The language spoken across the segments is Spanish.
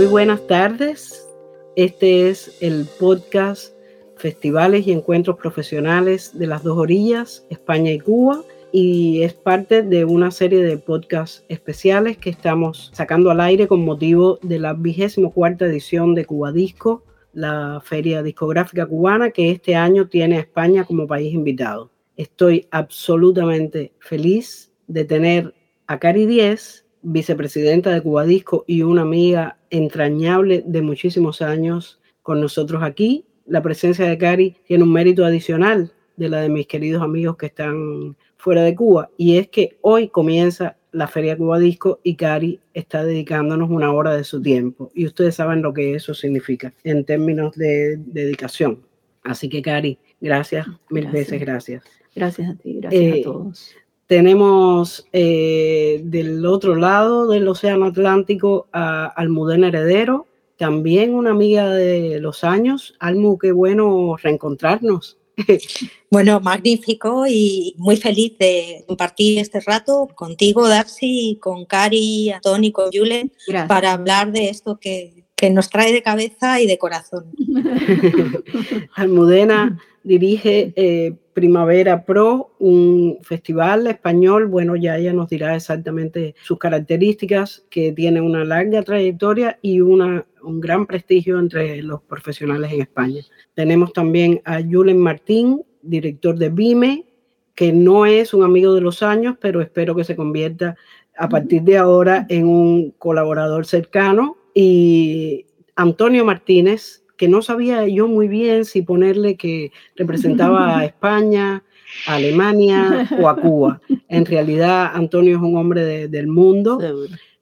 Muy buenas tardes. Este es el podcast Festivales y Encuentros Profesionales de las dos orillas, España y Cuba, y es parte de una serie de podcasts especiales que estamos sacando al aire con motivo de la vigésimo cuarta edición de Cuba Disco, la feria discográfica cubana que este año tiene a España como país invitado. Estoy absolutamente feliz de tener a Cari Diez, vicepresidenta de Cuba Disco y una amiga entrañable de muchísimos años con nosotros aquí. La presencia de Cari tiene un mérito adicional de la de mis queridos amigos que están fuera de Cuba y es que hoy comienza la Feria Cuba Disco y Cari está dedicándonos una hora de su tiempo y ustedes saben lo que eso significa en términos de dedicación. Así que Cari, gracias, mil veces gracias. Gracias a ti, gracias a eh, todos. Tenemos eh, del otro lado del Océano Atlántico a Almudena Heredero, también una amiga de los años. Almu, qué bueno reencontrarnos. Bueno, magnífico y muy feliz de compartir este rato contigo, Darcy, con Cari, Tony, con Julen, para hablar de esto que, que nos trae de cabeza y de corazón. Almudena dirige eh, Primavera Pro, un festival español. Bueno, ya ella nos dirá exactamente sus características, que tiene una larga trayectoria y una, un gran prestigio entre los profesionales en España. Tenemos también a Julen Martín, director de BIME, que no es un amigo de los años, pero espero que se convierta a partir de ahora en un colaborador cercano. Y Antonio Martínez, que no sabía yo muy bien si ponerle que representaba a España, a Alemania o a Cuba. En realidad, Antonio es un hombre del mundo.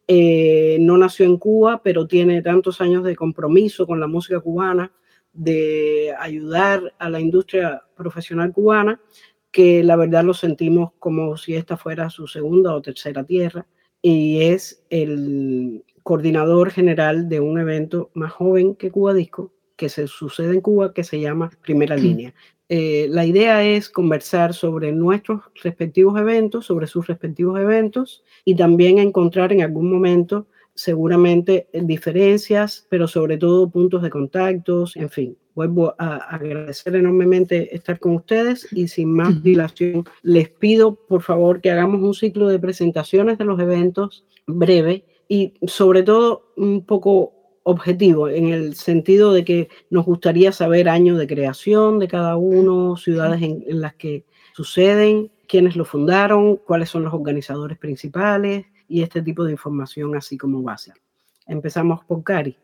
Eh, no nació en Cuba, pero tiene tantos años de compromiso con la música cubana, de ayudar a la industria profesional cubana, que la verdad lo sentimos como si esta fuera su segunda o tercera tierra. Y es el coordinador general de un evento más joven que Cuba Disco, que se sucede en Cuba que se llama Primera Línea. Eh, la idea es conversar sobre nuestros respectivos eventos, sobre sus respectivos eventos y también encontrar en algún momento seguramente eh, diferencias, pero sobre todo puntos de contactos, en fin. Vuelvo a agradecer enormemente estar con ustedes y sin más dilación les pido por favor que hagamos un ciclo de presentaciones de los eventos breve y sobre todo un poco objetivo, en el sentido de que nos gustaría saber años de creación de cada uno, ciudades en, las que suceden, quiénes lo fundaron, cuáles son los organizadores principales y este tipo de información así como base. Empezamos por Cari.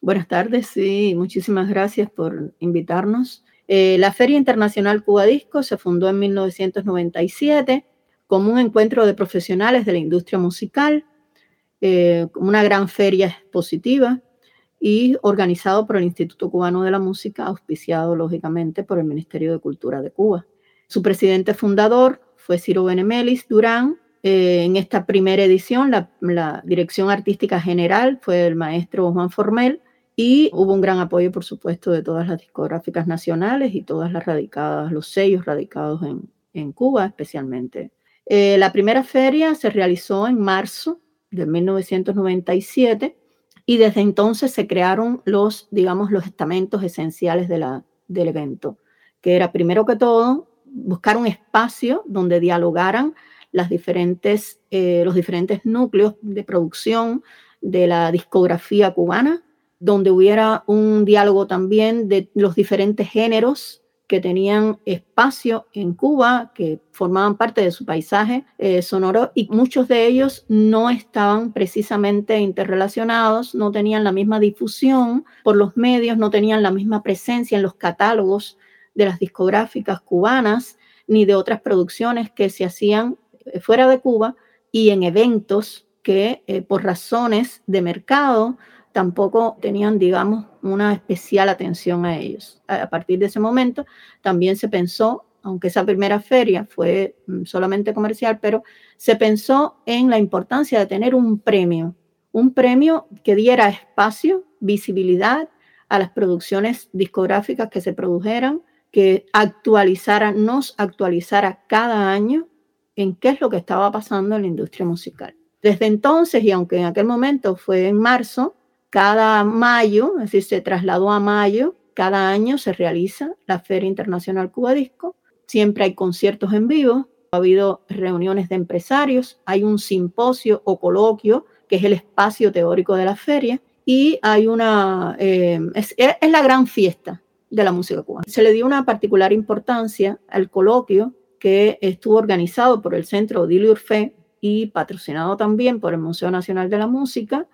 Buenas tardes, sí, muchísimas gracias por invitarnos. Eh, la Feria Internacional Cuba Disco se fundó en 1997 como un encuentro de profesionales de la industria musical, eh, una gran feria expositiva y organizado por el Instituto Cubano de la Música, auspiciado lógicamente por el Ministerio de Cultura de Cuba. Su presidente fundador fue Ciro Benemelis Durán. Eh, en esta primera edición, la, dirección artística general fue el maestro Juan Formel y hubo un gran apoyo, por supuesto, de todas las discográficas nacionales y todas las radicadas, los sellos radicados en, Cuba especialmente. Eh, la primera feria se realizó en marzo de 1997 y desde entonces se crearon los, digamos, los estamentos esenciales del evento, que era primero que todo buscar un espacio donde dialogaran las diferentes, eh, los diferentes núcleos de producción de la discografía cubana, donde hubiera un diálogo también de los diferentes géneros que tenían espacio en Cuba, que formaban parte de su paisaje eh, sonoro y muchos de ellos no estaban precisamente interrelacionados, no tenían la misma difusión por los medios, no tenían la misma presencia en los catálogos de las discográficas cubanas ni de otras producciones que se hacían eh, fuera de Cuba y en eventos que eh, por razones de mercado tampoco tenían, digamos, una especial atención a ellos. A partir de ese momento también se pensó, aunque esa primera feria fue mm, solamente comercial, pero se pensó en la importancia de tener un premio, un premio que diera espacio, visibilidad a las producciones discográficas que se produjeran, que actualizara, nos actualizara cada año en qué es lo que estaba pasando en la industria musical. Desde entonces, y aunque en aquel momento fue en marzo, cada mayo, es decir, se trasladó a mayo, cada año se realiza la Feria Internacional Cuba Disco. Siempre hay conciertos en vivo, ha habido reuniones de empresarios, hay un simposio o coloquio, que es el espacio teórico de la feria, y hay una, eh, es, la gran fiesta de la música cubana. Se le dio una particular importancia al coloquio que estuvo organizado por el Centro Odilio Urfe y patrocinado también por el Museo Nacional de la Música.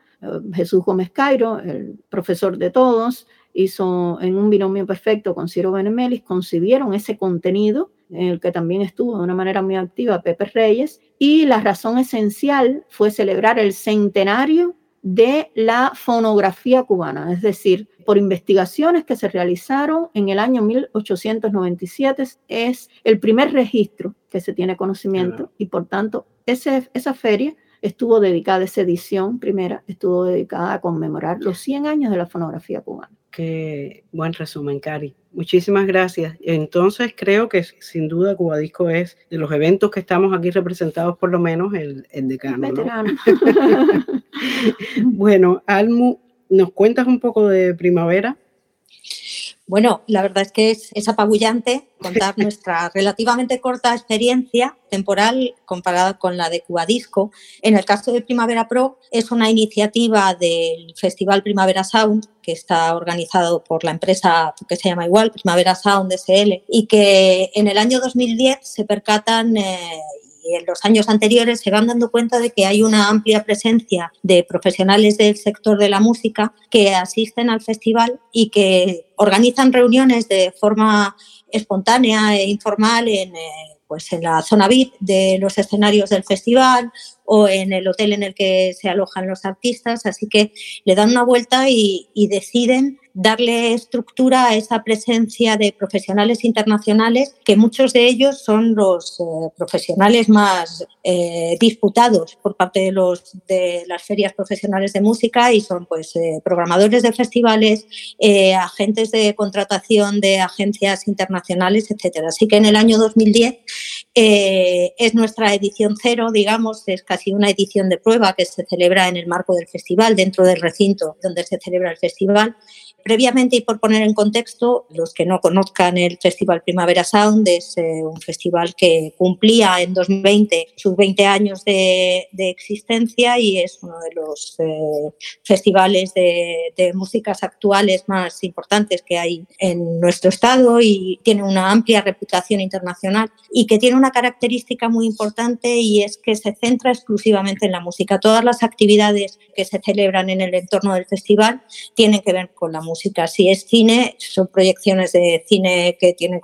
Jesús Gómez Cairo, el profesor de todos, hizo en un binomio perfecto con Ciro Benemelis, concibieron ese contenido en el que también estuvo de una manera muy activa Pepe Reyes, y la razón esencial fue celebrar el centenario de la fonografía cubana, es decir, por investigaciones que se realizaron en el año 1897, es el primer registro que se tiene conocimiento y por tanto ese, esa feria estuvo dedicada, esa edición primera estuvo dedicada a conmemorar los 100 años de la fonografía cubana. Qué buen resumen, Cari. Muchísimas gracias. Entonces creo que sin duda Cubadisco es de los eventos que estamos aquí representados por lo menos el, el decano. bueno, Almu, ¿nos cuentas un poco de primavera? Bueno, la verdad es que es, apabullante contar nuestra relativamente corta experiencia temporal comparada con la de Cubadisco. En el caso de Primavera Pro, es una iniciativa del Festival Primavera Sound que está organizado por la empresa que se llama igual, Primavera Sound SL, y que en el año 2010 se percatan eh, en los años anteriores se van dando cuenta de que hay una amplia presencia de profesionales del sector de la música que asisten al festival y que organizan reuniones de forma espontánea e informal en, eh, pues en la zona VIP de los escenarios del festival o en el hotel en el que se alojan los artistas. Así que le dan una vuelta y, deciden darle estructura a esa presencia de profesionales internacionales, que muchos de ellos son los eh, profesionales más eh, disputados por parte de, los, de las ferias profesionales de música y son pues eh, programadores de festivales, agentes de contratación de agencias internacionales, etcétera. Así que en el año 2010 es nuestra edición cero, digamos, es casi una edición de prueba que se celebra en el marco del festival, dentro del recinto donde se celebra el festival. Previamente, y por poner en contexto, los que no conozcan el Festival Primavera Sound, es eh, un festival que cumplía en 2020 sus 20 años de, existencia y es uno de los eh, festivales de, de, músicas actuales más importantes que hay en nuestro estado y tiene una amplia reputación internacional y que tiene una característica muy importante y es que se centra exclusivamente en la música. Todas las actividades que se celebran en el entorno del festival tienen que ver con la música si es cine, son proyecciones de cine que tienen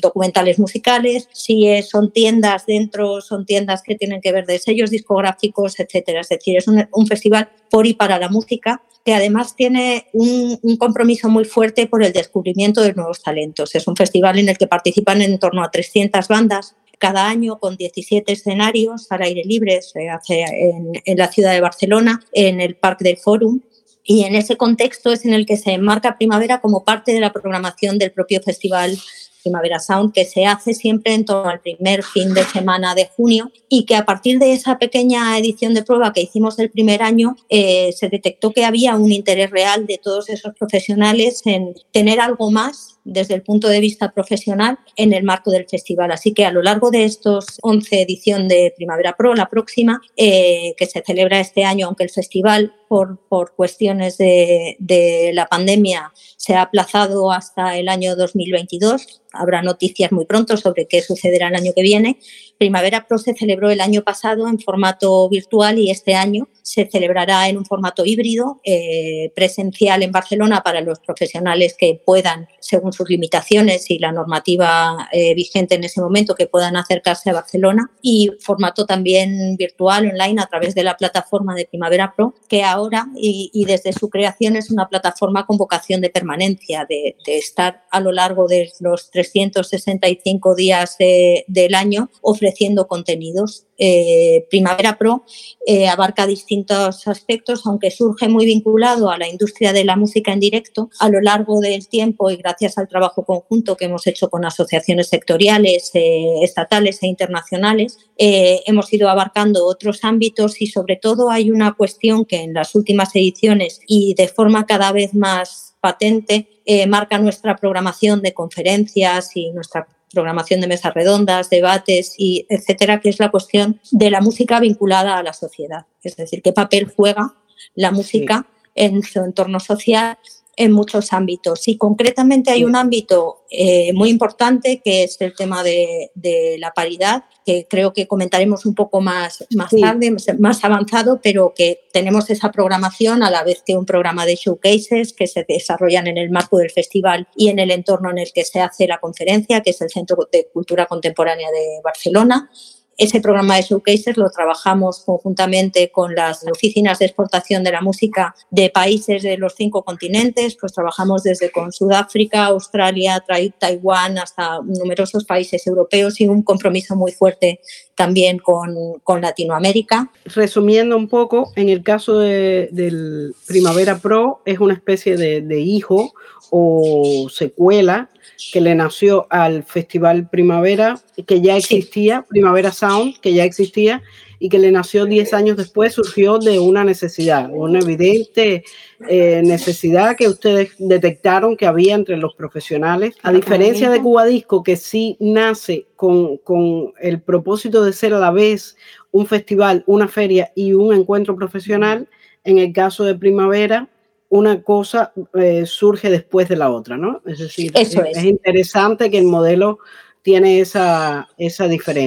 documentales musicales. Si son tiendas dentro, son tiendas que tienen que ver de sellos discográficos, etcétera. Es decir, es un, festival por y para la música que además tiene un, un, compromiso muy fuerte por el descubrimiento de nuevos talentos. Es un festival en el que participan en torno a 300 bandas cada año con 17 escenarios al aire libre, se hace en, en la ciudad de Barcelona, en el Parque del Fórum, y en ese contexto es en el que se enmarca Primavera como parte de la programación del propio festival Primavera Sound, que se hace siempre en torno al primer fin de semana de junio y que a partir de esa pequeña edición de prueba que hicimos el primer año, eh, se detectó que había un interés real de todos esos profesionales en tener algo más desde el punto de vista profesional en el marco del festival. Así que a lo largo de estos 11 edición de Primavera Pro, la próxima, eh, que se celebra este año, aunque el festival por, por cuestiones de, de, la pandemia se ha aplazado hasta el año 2022, habrá noticias muy pronto sobre qué sucederá el año que viene. Primavera Pro se celebró el año pasado en formato virtual y este año se celebrará en un formato híbrido, eh, presencial en Barcelona para los profesionales que puedan, según sus limitaciones y la normativa eh, vigente en ese momento, que puedan acercarse a Barcelona. Y formato también virtual, online, a través de la plataforma de Primavera Pro, que ahora y, desde su creación es una plataforma con vocación de permanencia, de, estar a lo largo de los 365 días del año ofreciendo ofreciendo contenidos. Eh, Primavera Pro eh, abarca distintos aspectos, aunque surge muy vinculado a la industria de la música en directo. A lo largo del tiempo y gracias al trabajo conjunto que hemos hecho con asociaciones sectoriales, estatales e internacionales, hemos ido abarcando otros ámbitos y sobre todo hay una cuestión que en las últimas ediciones y de forma cada vez más patente marca nuestra programación de conferencias y nuestra programación de mesas redondas, debates y etcétera, que es la cuestión de la música vinculada a la sociedad. Es decir, qué papel juega la música en su entorno social en muchos ámbitos. Y concretamente hay un ámbito eh, muy importante que es el tema de, la paridad, que creo que comentaremos un poco más, más tarde, más avanzado, pero que tenemos esa programación a la vez que un programa de showcases que se desarrollan en el marco del festival y en el entorno en el que se hace la conferencia, que es el Centro de Cultura Contemporánea de Barcelona ese programa de showcases lo trabajamos conjuntamente con las oficinas de exportación de la música de países de los cinco continentes, pues trabajamos desde con Sudáfrica, Australia, Taiwán hasta numerosos países europeos y un compromiso muy fuerte también con, Latinoamérica. Resumiendo un poco, en el caso de, del Primavera Pro es una especie de hijo o secuela que le nació al Festival Primavera, que ya existía, Primavera Sound, que ya existía, y que le nació 10 años después, surgió de una necesidad, una evidente eh, necesidad que ustedes detectaron que había entre los profesionales. A diferencia de Cuba Disco, que sí nace con, con el propósito de ser a la vez un festival, una feria y un encuentro profesional, en el caso de Primavera, una cosa eh, surge después de la otra, ¿no? Es decir, es, interesante que el modelo tiene esa, esa difera.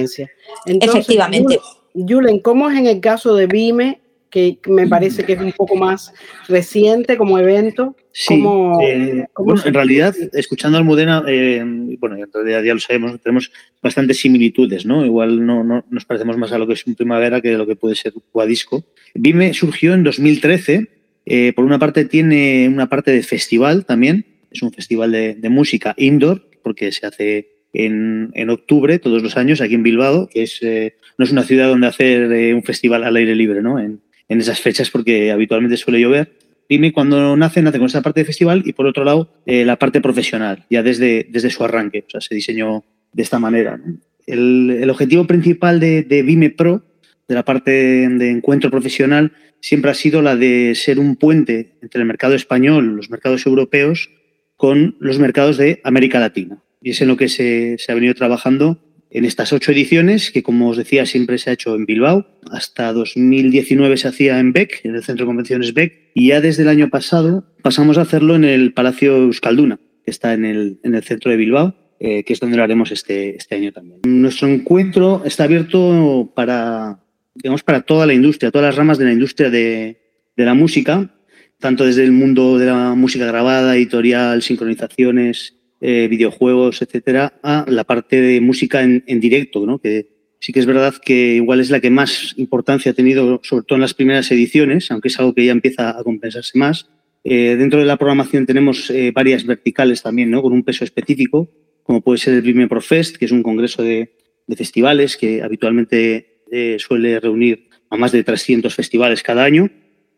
Efectivamente. Julen, ¿cómo es en el caso de Vime, que me parece que es un poco más reciente como evento? Sí, eh, bueno, en realidad, escuchando al Modena, eh, bueno, ya lo sabemos, tenemos bastantes similitudes, ¿no? Igual no, no, nos parecemos más a lo que es un primavera que a lo que puede ser Cuadisco. Vime surgió en 2013 eh, por una parte tiene una parte de festival también, es un festival de, música indoor, porque se hace en, octubre todos los años aquí en Bilbao, que es, eh, no es una ciudad donde hacer eh, un festival al aire libre, ¿no? En, esas fechas porque habitualmente suele llover. Dime cuando nace, nace con esa parte de festival y por otro lado la parte profesional, ya desde, desde su arranque, o sea, se diseñó de esta manera. El, objetivo principal de, de Vime Pro, de la parte de encuentro profesional, siempre ha sido la de ser un puente entre el mercado español, los mercados europeos, con los mercados de América Latina. Y es en lo que se, ha venido trabajando en estas ocho ediciones, que como os decía, siempre se ha hecho en Bilbao. Hasta 2019 se hacía en BEC, en el Centro de Convenciones BEC, y ya desde el año pasado pasamos a hacerlo en el Palacio Euskalduna, que está en el, en el centro de Bilbao, eh, que es donde lo haremos este, este año también. Nuestro encuentro está abierto para digamos, para toda la industria, todas las ramas de la industria de, la música, tanto desde el mundo de la música grabada, editorial, sincronizaciones, eh, videojuegos, etcétera, a la parte de música en, directo, ¿no? que sí que es verdad que igual es la que más importancia ha tenido, sobre todo en las primeras ediciones, aunque es algo que ya empieza a compensarse más. Eh, dentro de la programación tenemos eh, varias verticales también, ¿no? con un peso específico, como puede ser el Prime Pro Fest, que es un congreso de, de festivales que habitualmente eh, suele reunir a más de 300 festivales cada año.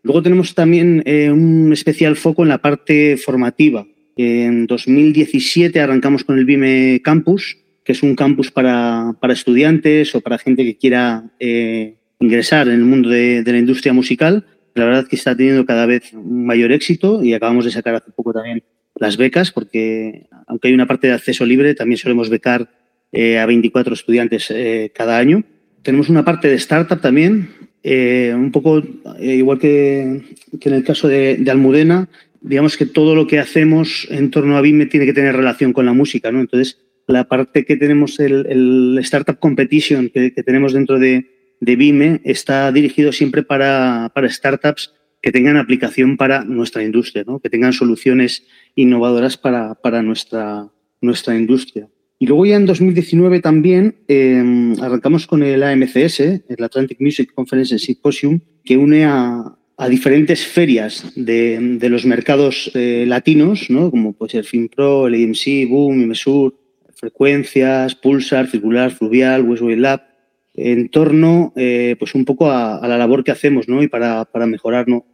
Luego tenemos también eh, un especial foco en la parte formativa. En 2017 arrancamos con el BIME Campus, que es un campus para, estudiantes o para gente que quiera eh, ingresar en el mundo de, la industria musical. La verdad es que está teniendo cada vez mayor éxito y acabamos de sacar hace poco también las becas, porque aunque hay una parte de acceso libre, también solemos becar a 24 estudiantes cada año. Tenemos una parte de startup también, eh, un poco eh, igual que, en el caso de, Almudena, digamos que todo lo que hacemos en torno a BIME tiene que tener relación con la música, ¿no? Entonces, la parte que tenemos, el, Startup Competition que, tenemos dentro de, de, BIME, está dirigido siempre para, para, startups que tengan aplicación para nuestra industria, ¿no? que tengan soluciones innovadoras para, para nuestra, nuestra industria. Y luego ya en 2019 también em, arrancamos con el AMCS, el Atlantic Music Conference Symposium, que une a, diferentes ferias de, los mercados eh, latinos, ¿no? como puede ser FinPro, el AMC, Boom, Imesur, Frecuencias, Pulsar, Circular, Fluvial, Westway Lab, en torno eh, pues un poco a, la labor que hacemos ¿no? y para, para mejorar. ¿no?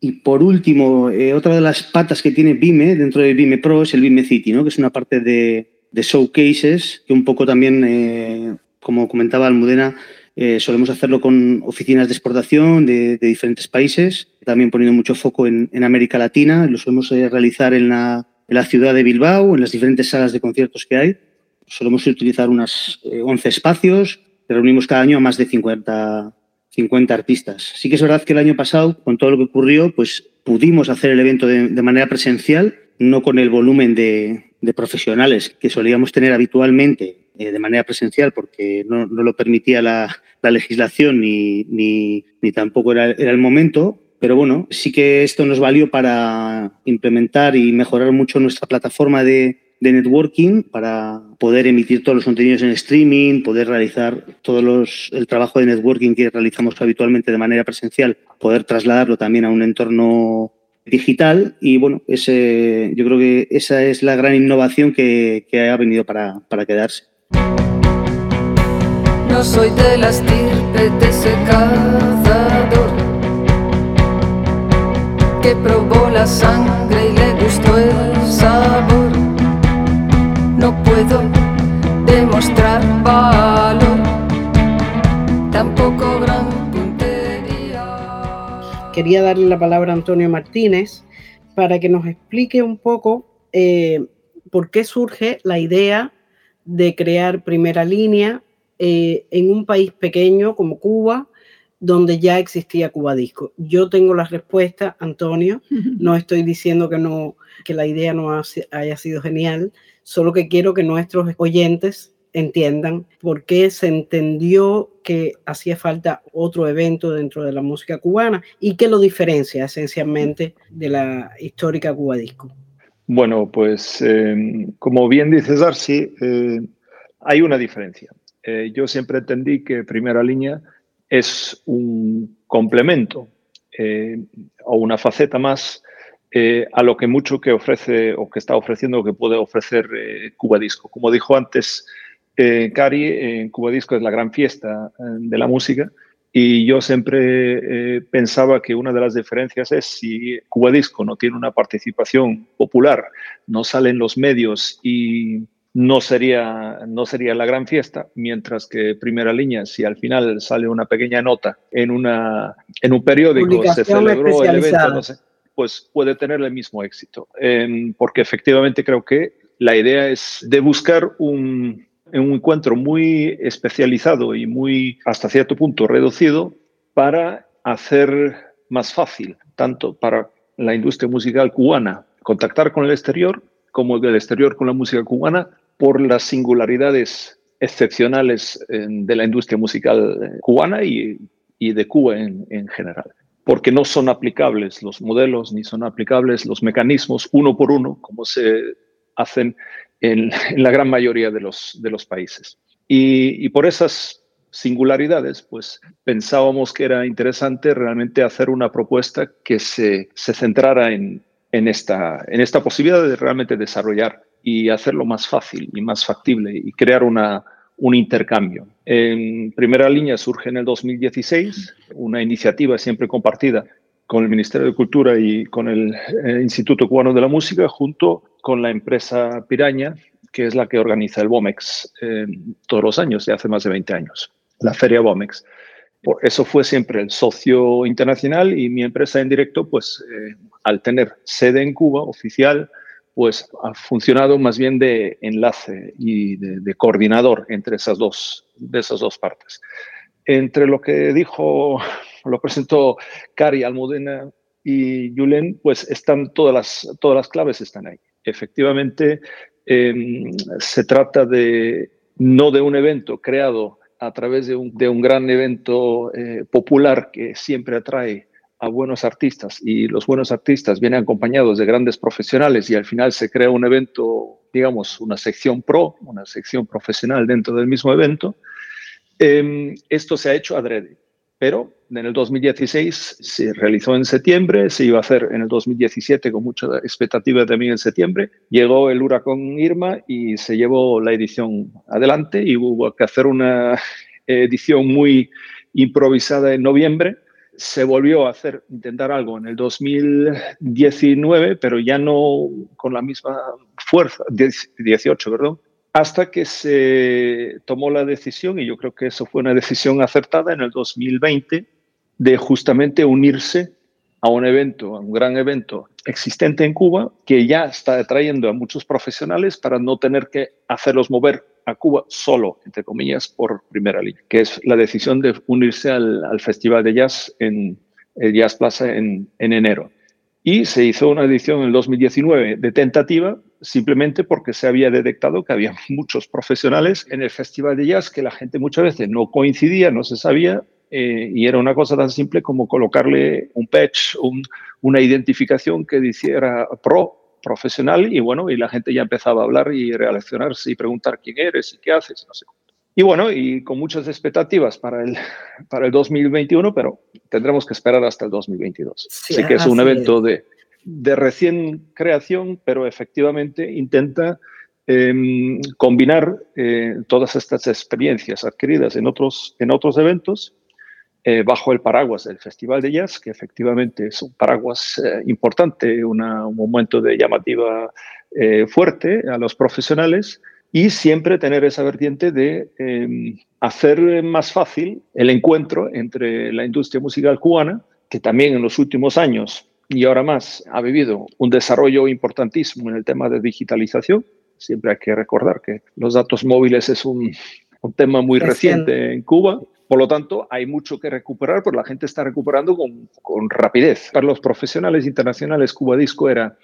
Y por último, eh, otra de las patas que tiene Vime dentro de Vime Pro es el Vime City, ¿no? que es una parte de, de showcases que un poco también, eh, como comentaba Almudena, solemos hacerlo con oficinas de exportación de, diferentes países, también poniendo mucho foco en, América Latina. Lo solemos realizar en la, ciudad de Bilbao, en las diferentes salas de conciertos que hay. Solemos utilizar unas 11 espacios reunimos cada año a más de 50, 50 artistas. Sí que es verdad que el año pasado, con todo lo que ocurrió, pues pudimos hacer el evento de, manera presencial, no con el volumen de, profesionales que solíamos tener habitualmente eh, de manera presencial, porque no, lo permitía la, legislación ni, ni, tampoco era, era el momento. Pero bueno, sí que esto nos valió para implementar y mejorar mucho nuestra plataforma de, de networking para poder emitir todos los contenidos en streaming, poder realizar todo los, el trabajo de networking que realizamos habitualmente de manera presencial, poder trasladarlo también a un entorno digital y bueno, ese, yo creo que esa es la gran innovación que, que ha venido para, para quedarse. No soy de la estirpe de ese cazador que probó la sangre y le gustó el sabor no puedo demostrar valor, tampoco gran puntería. Quería darle la palabra a Antonio Martínez para que nos explique un poco eh, por qué surge la idea de crear primera línea eh, en un país pequeño como Cuba, donde ya existía Cuba Disco. Yo tengo la respuesta, Antonio. No estoy diciendo que no que la idea no haya sido genial, Solo que quiero que nuestros oyentes entiendan por qué se entendió que hacía falta otro evento dentro de la música cubana y qué lo diferencia esencialmente de la histórica Cuba Disco. Bueno, pues em, como bien dices Darcy, eh, hay una diferencia. Eh, yo siempre entendí que Primera Línea es un complemento eh, o una faceta más eh, a lo que mucho que ofrece o que está ofreciendo o que puede ofrecer Cuba Disco. Como dijo antes Cari, en Cuba Disco es la gran fiesta de la música y yo siempre pensaba que una de las diferencias es si Cuba Disco no tiene una participación popular, no sale en los medios y no sería, no sería la gran fiesta, mientras que Primera Línea, si al final sale una pequeña nota en, una, en un periódico, se celebró el evento, no sé, pues puede tener el mismo éxito. Em, porque efectivamente creo que la idea es de buscar un, un encuentro muy especializado y muy, hasta cierto punto, reducido para hacer más fácil, tanto para la industria musical cubana, contactar con el exterior, como del exterior con la música cubana, por las singularidades excepcionales em, de la industria musical eh, cubana y, y de Cuba en, en general porque no son aplicables los modelos ni son aplicables los mecanismos uno por uno, como se hacen en, la gran mayoría de los, de los países. Y, por esas singularidades, pues pensábamos que era interesante realmente hacer una propuesta que se, se centrara en, en, esta, en esta posibilidad de realmente desarrollar y hacerlo más fácil y más factible y crear una, un intercambio. En primera línea surge en el 2016 una iniciativa siempre compartida con el Ministerio de Cultura y con el, Instituto Cubano de la Música, junto con la empresa Piraña, que es la que organiza el BOMEX eh, todos los años, de hace más de 20 años, la Feria BOMEX. Por eso fue siempre el socio internacional y mi empresa en directo, pues eh, al tener sede en Cuba oficial, pues ha funcionado más bien de enlace y de, coordinador entre esas dos, de esas dos partes. Entre lo que dijo, lo presentó Cari Almudena y Julen, pues están todas las, todas las claves están ahí. Efectivamente, em, se trata de no de un evento creado a través de un, de un gran evento eh, popular que siempre atrae a buenos artistas y los buenos artistas vienen acompañados de grandes profesionales y al final se crea un evento, digamos, una sección pro, una sección profesional dentro del mismo evento, em, esto se ha hecho adrede. Pero en el 2016 se realizó en septiembre, se iba a hacer en el 2017 con mucha expectativa también en septiembre. Llegó el huracán Irma y se llevó la edición adelante y hubo que hacer una edición muy improvisada en noviembre. Se volvió a hacer, intentar algo en el 2019, pero ya no con la misma fuerza, 18, perdón, hasta que se tomó la decisión, y yo creo que eso fue una decisión acertada en el 2020, de justamente unirse a un evento, a un gran evento existente en Cuba, que ya está atrayendo a muchos profesionales para no tener que hacerlos mover a Cuba solo, entre comillas, por primera línea, que es la decisión de unirse al, Festival de Jazz en el Jazz Plaza en, en enero. Y se hizo una edición en el 2019 de tentativa, simplemente porque se había detectado que había muchos profesionales en el Festival de Jazz que la gente muchas veces no coincidía, no se sabía, eh, y era una cosa tan simple como colocarle un patch, una identificación que dijera pro, profesional, y bueno, y la gente ya empezaba a hablar y relacionarse y preguntar quién eres y qué haces, no sé. Y bueno, y con muchas expectativas para el, para el 2021, pero tendremos que esperar hasta el 2022. Así que es un evento de, de recién creación, pero efectivamente intenta em, combinar eh, todas estas experiencias adquiridas en otros, en otros eventos eh, bajo el paraguas del Festival de Jazz, que efectivamente es un paraguas eh, importante, un momento de llamativa eh, fuerte a los profesionales y siempre tener esa vertiente de em, hacer más fácil el encuentro entre la industria musical cubana, que también en los últimos años y ahora más ha vivido un desarrollo importantísimo en el tema de digitalización. Siempre hay que recordar que los datos móviles es un, un tema muy reciente en Cuba por lo tanto, hay mucho que recuperar, pero la gente está recuperando con, rapidez. Para los profesionales internacionales, Cuba Disco era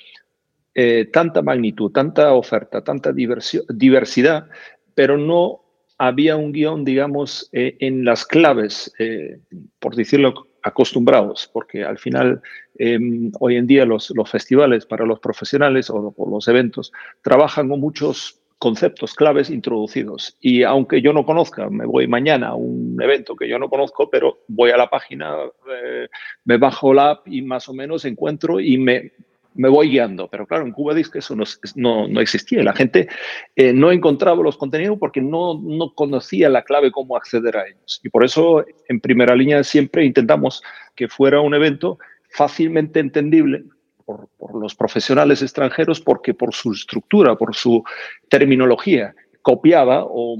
eh, tanta magnitud, tanta oferta, tanta diversidad, pero no había un guion, digamos, eh, en las claves, eh, por decirlo acostumbrados, porque al final em, hoy en día los, festivales para los profesionales o, o, los eventos trabajan con muchos conceptos claves introducidos. Y aunque yo no conozca, me voy mañana a un evento que yo no conozco, pero voy a la página, eh, me bajo la app y más o menos encuentro y me, me voy guiando. Pero claro, en Cuba que eso no, no, existía. La gente eh, no encontraba los contenidos porque no, no conocía la clave cómo acceder a ellos. Y por eso, en primera línea, siempre intentamos que fuera un evento fácilmente entendible por, los profesionales extranjeros porque por su estructura, por su terminología, copiaba o,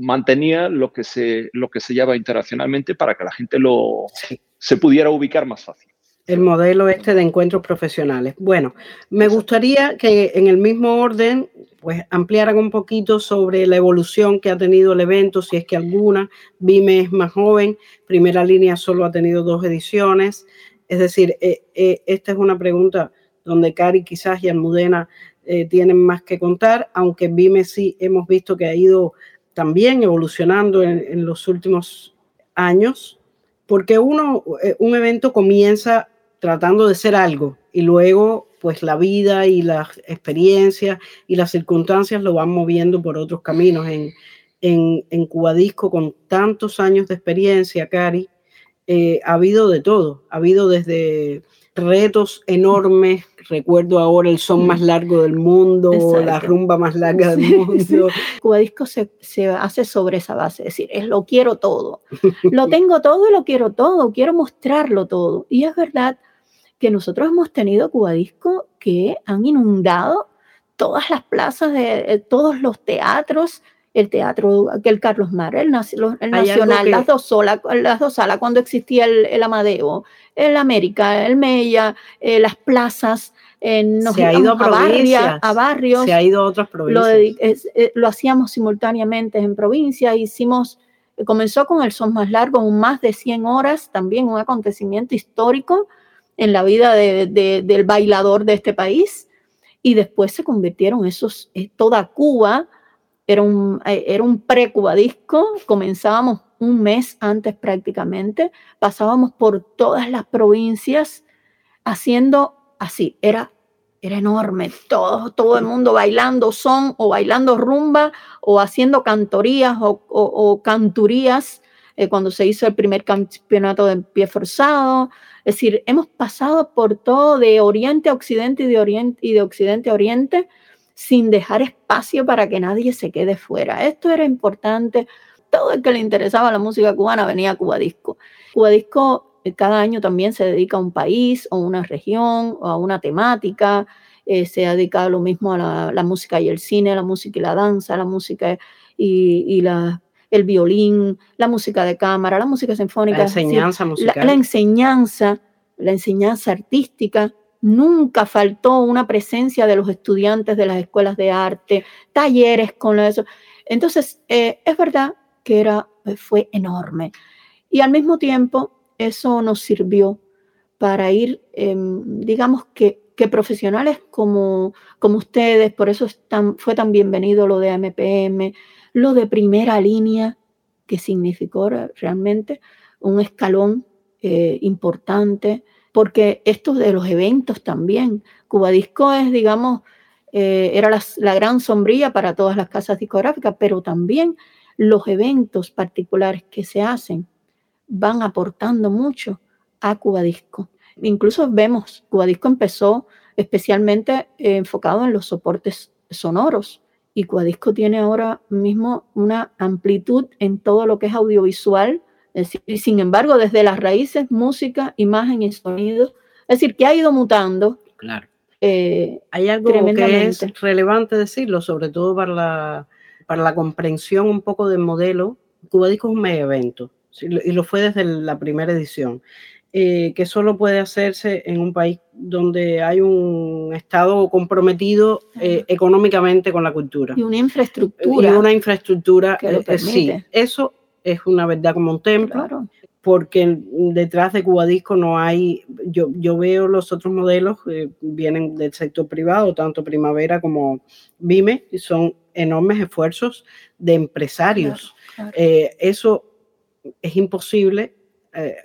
mantenía lo que, se, lo que se llama internacionalmente para que la gente lo, se pudiera ubicar más fácil. El modelo este de encuentros profesionales. Bueno, me gustaría que en el mismo orden pues ampliaran un poquito sobre la evolución que ha tenido el evento, si es que alguna. Vime es más joven, primera línea solo ha tenido dos ediciones. Es decir, eh, eh, esta es una pregunta donde Cari quizás y Almudena eh, tienen más que contar, aunque Vime sí hemos visto que ha ido también evolucionando en, los últimos años, porque uno, un evento comienza tratando de ser algo y luego pues la vida y las experiencias y las circunstancias lo van moviendo por otros caminos. En, en, en Cubadisco, con tantos años de experiencia, Cari, eh, ha habido de todo, ha habido desde retos enormes, recuerdo ahora el son más largo del mundo, la rumba más larga del mundo. Cubadisco se, se hace sobre esa base, es decir, es lo quiero todo, lo tengo todo y lo quiero todo, quiero mostrarlo todo. Y es verdad que nosotros hemos tenido Cubadisco que han inundado todas las plazas de todos los teatros, el teatro, el Carlos Mar, el, Nacional, las, dos solas, las dos salas, cuando existía el, Amadeo, el América, el Mella, eh, las plazas. nos se ha ido a, a, barrios. Se ha ido a otras provincias. Eh, lo, hacíamos simultáneamente en provincias, hicimos, comenzó con el son más largo, más de 100 horas, también un acontecimiento histórico en la vida del bailador de este país, y después se convirtieron esos, eh, toda Cuba, era un, eh, era un pre-cubadisco, comenzábamos un mes antes prácticamente, pasábamos por todas las provincias haciendo así, era, era enorme, todo, todo el mundo bailando son o bailando rumba o haciendo cantorías o, canturías eh, cuando se hizo el primer campeonato de pie forzado. Es decir, hemos pasado por todo de oriente a occidente y de, oriente, y de occidente a oriente sin dejar espacio para que nadie se quede fuera. Esto era importante todo el que le interesaba la música cubana venía a Cuba Disco. Cuba Disco eh, cada año también se dedica a un país o una región o a una temática. Eh, se ha dedicado lo mismo a la, música y el cine, la música y la danza, la música y, la, el violín, la música de cámara, la música sinfónica. La enseñanza musical. la enseñanza, la enseñanza artística Nunca faltó una presencia de los estudiantes de las escuelas de arte, talleres con eso. Entonces, eh, es verdad que era, eh, fue enorme. Y al mismo tiempo, eso nos sirvió para ir, em, digamos que, profesionales como, como ustedes, por eso fue tan bienvenido lo de MPM, lo de primera línea, que significó realmente un escalón eh, importante porque esto de los eventos también, Cuba Disco es, digamos, eh, era la, gran sombrilla para todas las casas discográficas, pero también los eventos particulares que se hacen van aportando mucho a Cuba Disco. Incluso vemos, Cuba Disco empezó especialmente enfocado en los soportes sonoros y Cuba Disco tiene ahora mismo una amplitud en todo lo que es audiovisual y sin embargo, desde las raíces, música, imagen y sonido, es decir, que ha ido mutando. Claro. Eh, Hay algo que es relevante decirlo, sobre todo para la, para la comprensión un poco del modelo. Cuba Disco es un mega evento, y lo fue desde la primera edición. Eh, que solo puede hacerse en un país donde hay un Estado comprometido eh, económicamente con la cultura. Y una infraestructura. Y una infraestructura, que sí, eso es una verdad como un templo, porque detrás de Cuba Disco no hay, yo, yo veo los otros modelos que vienen del sector privado, tanto Primavera como Vime, y son enormes esfuerzos de empresarios. Eh, eso es imposible eh,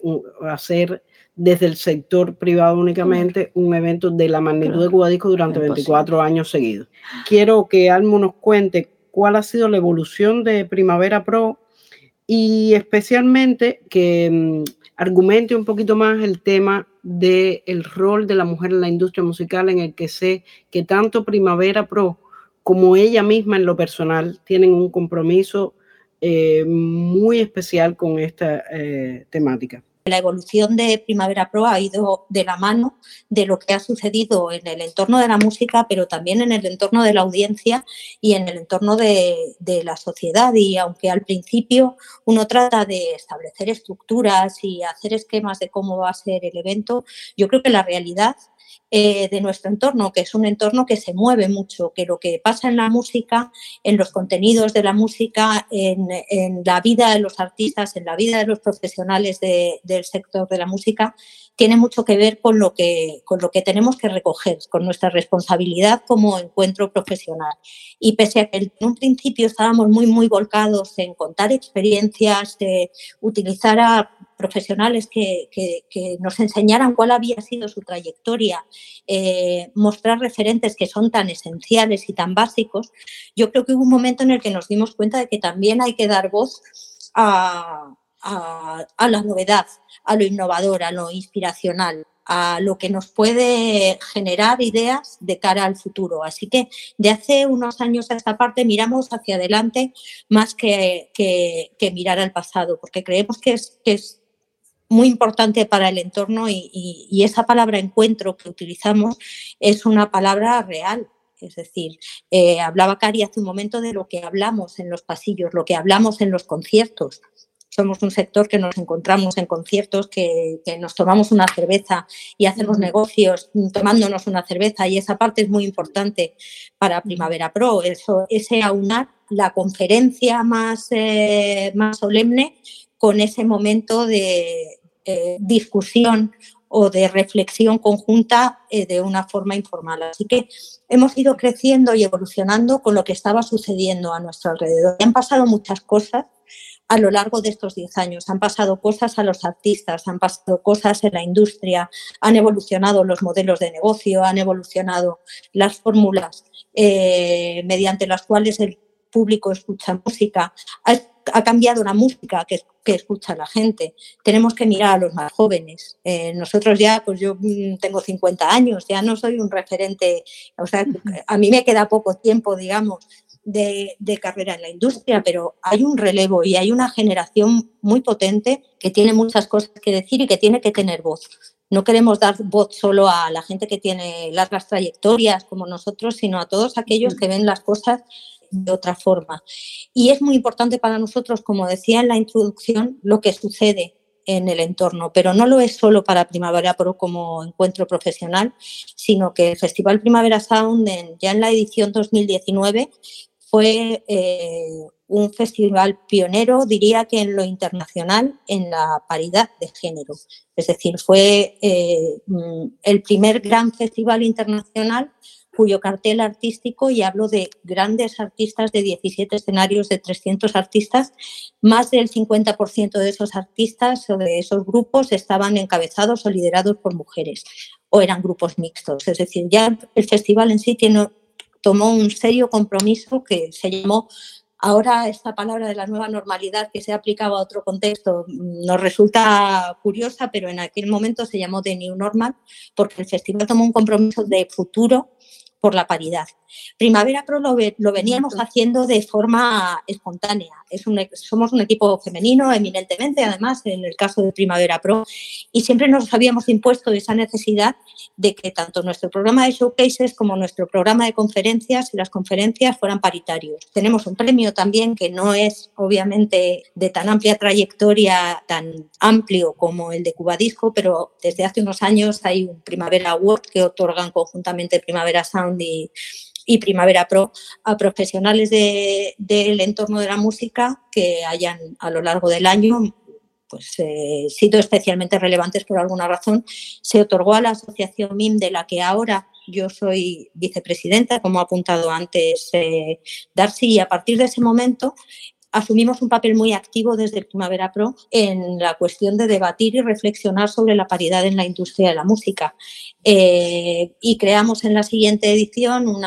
hacer desde el sector privado únicamente un evento de la magnitud de Cuba Disco durante 24 años seguidos. Quiero que Almo nos cuente cuál ha sido la evolución de Primavera Pro y especialmente que mm, argumente un poquito más el tema del el rol de la mujer en la industria musical, en el que sé que tanto Primavera Pro como ella misma en lo personal tienen un compromiso eh, muy especial con esta eh, temática. La evolución de Primavera Pro ha ido de la mano de lo que ha sucedido en el entorno de la música, pero también en el entorno de la audiencia y en el entorno de, la sociedad. Y aunque al principio uno trata de establecer estructuras y hacer esquemas de cómo va a ser el evento, yo creo que la realidad eh, de nuestro entorno, que es un entorno que se mueve mucho, que lo que pasa en la música, en los contenidos de la música, en, la vida de los artistas, en la vida de los profesionales del sector de la música, tiene mucho que ver con lo que, con lo que tenemos que recoger, con nuestra responsabilidad como encuentro profesional. Y pese a que en un principio estábamos muy, muy volcados en contar experiencias, de utilizar a profesionales que, nos enseñaran cuál había sido su trayectoria, eh, mostrar referentes que son tan esenciales y tan básicos, yo creo que hubo un momento en el que nos dimos cuenta de que también hay que dar voz a, a, la novedad, a lo innovador, a lo inspiracional, a lo que nos puede generar ideas de cara al futuro. Así que de hace unos años a esta parte miramos hacia adelante más que, que, mirar al pasado, porque creemos que es, que es muy importante para el entorno y, esa palabra encuentro que utilizamos es una palabra real. Es decir, eh, hablaba Cari hace un momento de lo que hablamos en los pasillos, lo que hablamos en los conciertos somos un sector que nos encontramos en conciertos, que, nos tomamos una cerveza y hacemos negocios tomándonos una cerveza y esa parte es muy importante para Primavera Pro, eso, ese aunar la conferencia más, eh, más solemne con ese momento de eh, discusión o de reflexión conjunta eh, de una forma informal. Así que hemos ido creciendo y evolucionando con lo que estaba sucediendo a nuestro alrededor. Han pasado muchas cosas a lo largo de estos 10 años. Han pasado cosas a los artistas, han pasado cosas en la industria, han evolucionado los modelos de negocio, han evolucionado las fórmulas eh, mediante las cuales el público escucha música, ha, cambiado la música que, escucha la gente. Tenemos que mirar a los más jóvenes. Eh, nosotros ya, pues yo mm, tengo 50 años, ya no soy un referente, o sea, a mí me queda poco tiempo, digamos, de, carrera en la industria, pero hay un relevo y hay una generación muy potente que tiene muchas cosas que decir y que tiene que tener voz. No queremos dar voz solo a la gente que tiene largas trayectorias como nosotros, sino a todos aquellos que ven las cosas de otra forma. Y es muy importante para nosotros, como decía en la introducción, lo que sucede en el entorno, pero no lo es solo para Primavera Pro como encuentro profesional, sino que el Festival Primavera Sound ya en la edición 2019 fue eh, un festival pionero, diría que en lo internacional, en la paridad de género. Es decir, fue eh, mm, el primer gran festival internacional cuyo cartel artístico, y hablo de grandes artistas de 17 escenarios de 300 artistas, más del 50% de esos artistas o de esos grupos estaban encabezados o liderados por mujeres o eran grupos mixtos. Es decir, ya el festival en sí tiene tomó un serio compromiso que se llamó Ahora esta palabra de la nueva normalidad que se aplicaba a otro contexto nos resulta curiosa, pero en aquel momento se llamó The New Normal porque el festival tomó un compromiso de futuro por la paridad. Primavera Pro lo, veníamos haciendo de forma espontánea. Es un, somos un equipo femenino, eminentemente, además, en el caso de Primavera Pro, y siempre nos habíamos impuesto esa necesidad de que tanto nuestro programa de showcases como nuestro programa de conferencias y las conferencias fueran paritarios. Tenemos un premio también que no es, obviamente, de tan amplia trayectoria, tan amplio como el de Cuba Disco, pero desde hace unos años hay un Primavera Award que otorgan conjuntamente Primavera Sound y, Primavera Pro a profesionales del entorno de la música que hayan a lo largo del año pues, eh, sido especialmente relevantes por alguna razón. Se otorgó a la asociación MIM de la que ahora yo soy vicepresidenta, como ha apuntado antes eh, Darcy, y a partir de ese momento asumimos un papel muy activo desde Primavera Pro en la cuestión de debatir y reflexionar sobre la paridad en la industria de la música. Eh, y creamos en la siguiente edición un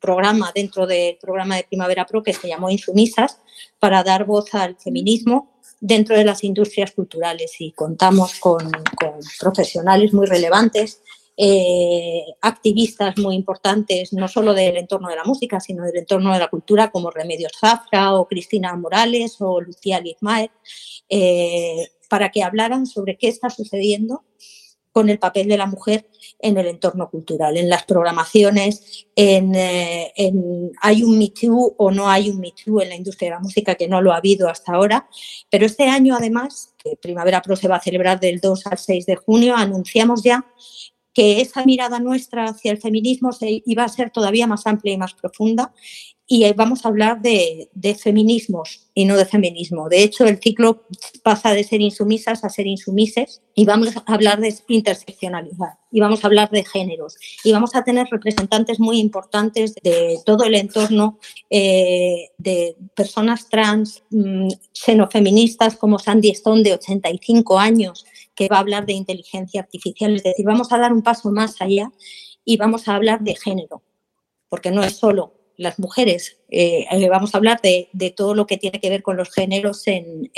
programa dentro del programa de Primavera Pro que se llamó Insumisas para dar voz al feminismo dentro de las industrias culturales y contamos con, con profesionales muy relevantes eh, activistas muy importantes, no solo del entorno de la música, sino del entorno de la cultura, como Remedios Zafra o Cristina Morales o Lucía Lizmaer, eh, para que hablaran sobre qué está sucediendo con el papel de la mujer en el entorno cultural, en las programaciones, en, eh, hay un Me o no hay un Me en la industria de la música, que no lo ha habido hasta ahora, pero este año además, que Primavera Pro se va a celebrar del 2 al 6 de junio, anunciamos ya que esa mirada nuestra hacia el feminismo se iba a ser todavía más amplia y más profunda y vamos a hablar de, feminismos y no de feminismo. De hecho, el ciclo pasa de ser insumisas a ser insumises y vamos a hablar de interseccionalidad y vamos a hablar de géneros y vamos a tener representantes muy importantes de todo el entorno eh, de personas trans, mm, xenofeministas como Sandy Stone de 85 años, que va a hablar de inteligencia artificial. Es decir, vamos a dar un paso más allá y vamos a hablar de género, porque no es solo las mujeres. Eh, eh, vamos a hablar de, todo lo que tiene que ver con los géneros en,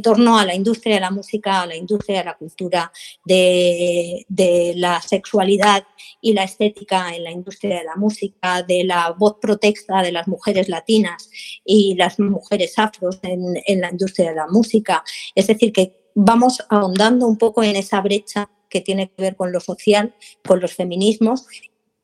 torno a la industria de la música, a la industria de la cultura, de, de, la sexualidad y la estética en la industria de la música, de la voz protesta de las mujeres latinas y las mujeres afros en, en la industria de la música. Es decir, que vamos ahondando un poco en esa brecha que tiene que ver con lo social, con los feminismos,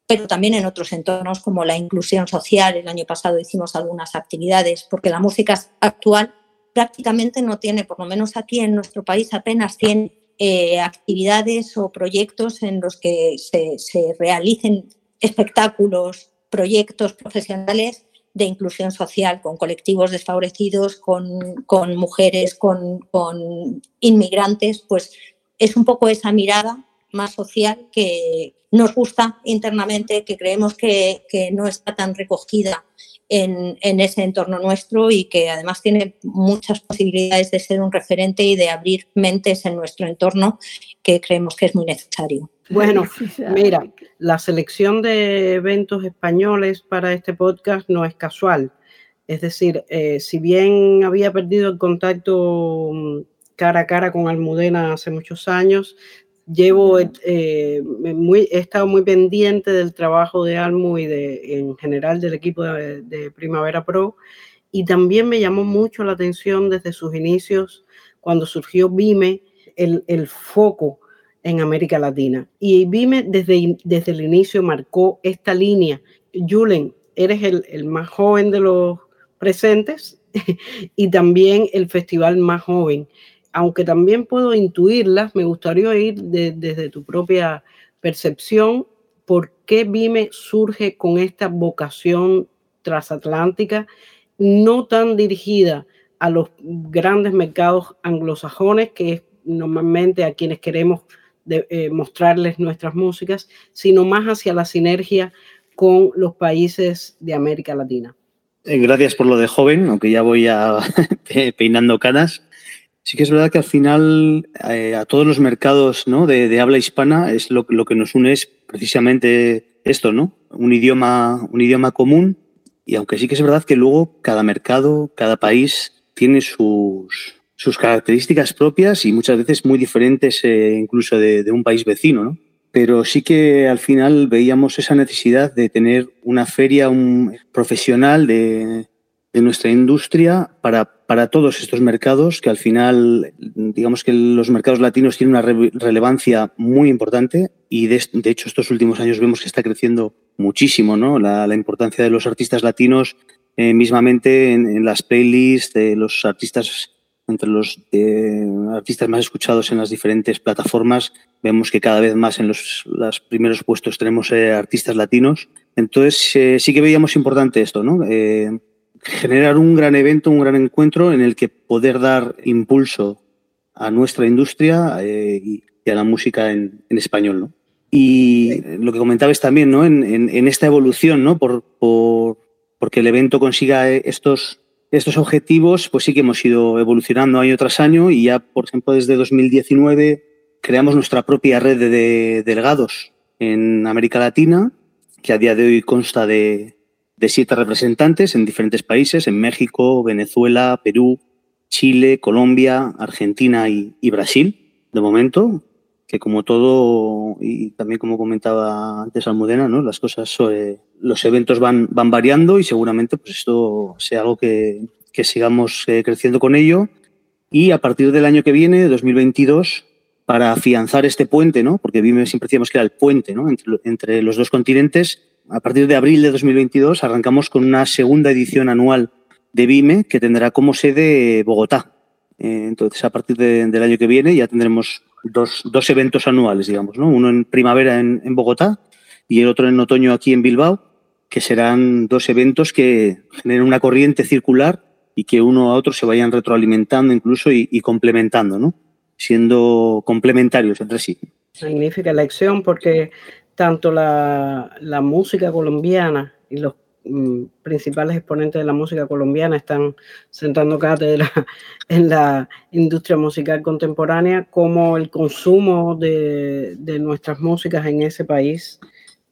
pero también en otros entornos como la inclusión social. El año pasado hicimos algunas actividades porque la música actual prácticamente no tiene, por lo menos aquí en nuestro país, apenas tiene eh, actividades o proyectos en los que se realicen espectáculos, proyectos profesionales de inclusión social, con colectivos desfavorecidos, con, mujeres, con, inmigrantes, pues es un poco esa mirada más social que nos gusta internamente, que creemos que, no está tan recogida en, en, ese entorno nuestro y que además tiene muchas posibilidades de ser un referente y de abrir mentes en nuestro entorno que creemos que es muy necesario. Bueno, mira, la selección de eventos españoles para este podcast no es casual. Es decir, eh, si bien había perdido el contacto mm, cara a cara con Almudena hace muchos años, Llevo, eh, muy, he estado muy pendiente del trabajo de Almu y de, en general del equipo de, Primavera Pro y también me llamó mucho la atención desde sus inicios, cuando surgió Vime, el, el foco en América Latina. Y Vime desde, desde el inicio marcó esta línea. Julen, eres el, el más joven de los presentes y también el festival más joven. Aunque también puedo intuirlas, me gustaría oír desde tu propia percepción por qué Vime surge con esta vocación transatlántica, no tan dirigida a los grandes mercados anglosajones, que es normalmente a quienes queremos eh, mostrarles nuestras músicas, sino más hacia la sinergia con los países de América Latina. Eh, gracias por lo de joven, aunque ya voy peinando canas. Sí que es verdad que al final eh, a todos los mercados ¿no? de, habla hispana es lo, lo, que nos une es precisamente esto, ¿no? Un idioma, un idioma común y aunque sí que es verdad que luego cada mercado, cada país tiene sus, sus características propias y muchas veces muy diferentes eh, incluso de, de, un país vecino, ¿no? pero sí que al final veíamos esa necesidad de tener una feria un, profesional de, de nuestra industria para, para, todos estos mercados, que al final, digamos que los mercados latinos tienen una re relevancia muy importante y de, de, hecho estos últimos años vemos que está creciendo muchísimo ¿no? la, la importancia de los artistas latinos eh, mismamente en, en, las playlists de los artistas entre los eh, artistas más escuchados en las diferentes plataformas, vemos que cada vez más en los, los primeros puestos tenemos eh, artistas latinos. Entonces, eh, sí que veíamos importante esto, ¿no? Eh, generar un gran evento, un gran encuentro en el que poder dar impulso a nuestra industria eh, y, a la música en, español, ¿no? Y lo que comentabas también, ¿no? En, esta evolución, ¿no? Por, por, porque el evento consiga estos estos objetivos, pues sí que hemos ido evolucionando año tras año y ya, por ejemplo, desde 2019 creamos nuestra propia red de delegados en América Latina, que a día de hoy consta de, de siete representantes en diferentes países, en México, Venezuela, Perú, Chile, Colombia, Argentina y, y Brasil, de momento, que como todo, y también como comentaba antes Almudena, ¿no? las cosas, sobre, los eventos van, van variando y seguramente pues esto sea algo que, que sigamos eh, creciendo con ello. Y a partir del año que viene, 2022, para afianzar este puente, ¿no? porque siempre decíamos que era el puente ¿no? entre, entre los dos continentes, a partir de abril de 2022 arrancamos con una segunda edición anual de BIME que tendrá como sede Bogotá. Eh, entonces, a partir de, del año que viene ya tendremos dos, dos eventos anuales, digamos, ¿no? Uno en primavera en, en, Bogotá y el otro en otoño aquí en Bilbao, que serán dos eventos que generen una corriente circular y que uno a otro se vayan retroalimentando incluso y, y complementando, ¿no? Siendo complementarios entre sí. Magnífica elección porque tanto la, la música colombiana y los Mm, principales exponentes de la música colombiana están sentando cátedra en la industria musical contemporánea, como el consumo de, de nuestras músicas en ese país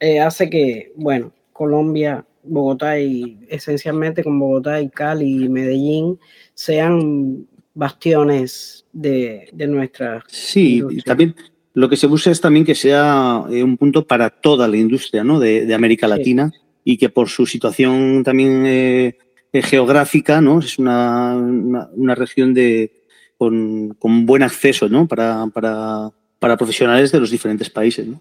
eh, hace que, bueno, Colombia, Bogotá y esencialmente con Bogotá y Cali y Medellín sean bastiones de, de nuestra. Sí, industria. también lo que se busca es también que sea eh, un punto para toda la industria ¿no? de, de América Latina. Sí y que por su situación también eh, geográfica, ¿no? Es una, una, una región de, con, con, buen acceso, ¿no? Para, para, para profesionales de los diferentes países, ¿no?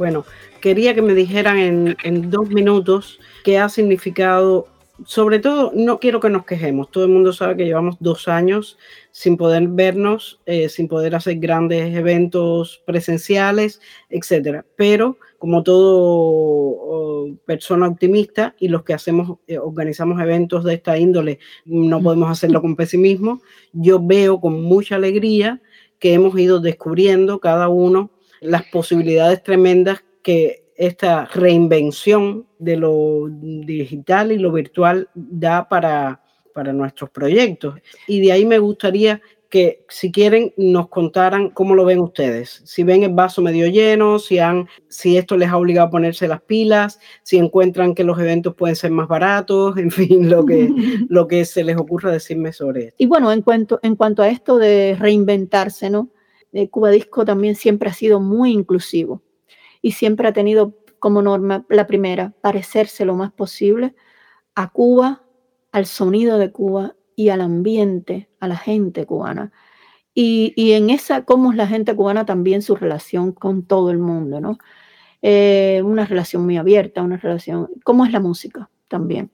Bueno, quería que me dijeran en, en, dos minutos qué ha significado, sobre todo, no quiero que nos quejemos, todo el mundo sabe que llevamos dos años sin poder vernos, eh, sin poder hacer grandes eventos presenciales, etcétera. Pero como todo oh, persona optimista y los que hacemos, eh, organizamos eventos de esta índole, no podemos hacerlo con pesimismo, yo veo con mucha alegría que hemos ido descubriendo cada uno las posibilidades tremendas que esta reinvención de lo digital y lo virtual da para, para nuestros proyectos. Y de ahí me gustaría que si quieren nos contaran cómo lo ven ustedes, si ven el vaso medio lleno, si, han, si esto les ha obligado a ponerse las pilas, si encuentran que los eventos pueden ser más baratos, en fin, lo que, lo que se les ocurra decirme sobre esto. Y bueno, en cuanto, en cuanto a esto de reinventarse, ¿no? Eh, Cuba Disco también siempre ha sido muy inclusivo y siempre ha tenido como norma la primera, parecerse lo más posible a Cuba, al sonido de Cuba y al ambiente, a la gente cubana. Y, en esa, cómo es la gente cubana también su relación con todo el mundo, ¿no? Eh, una relación muy abierta, una relación, cómo es la música también.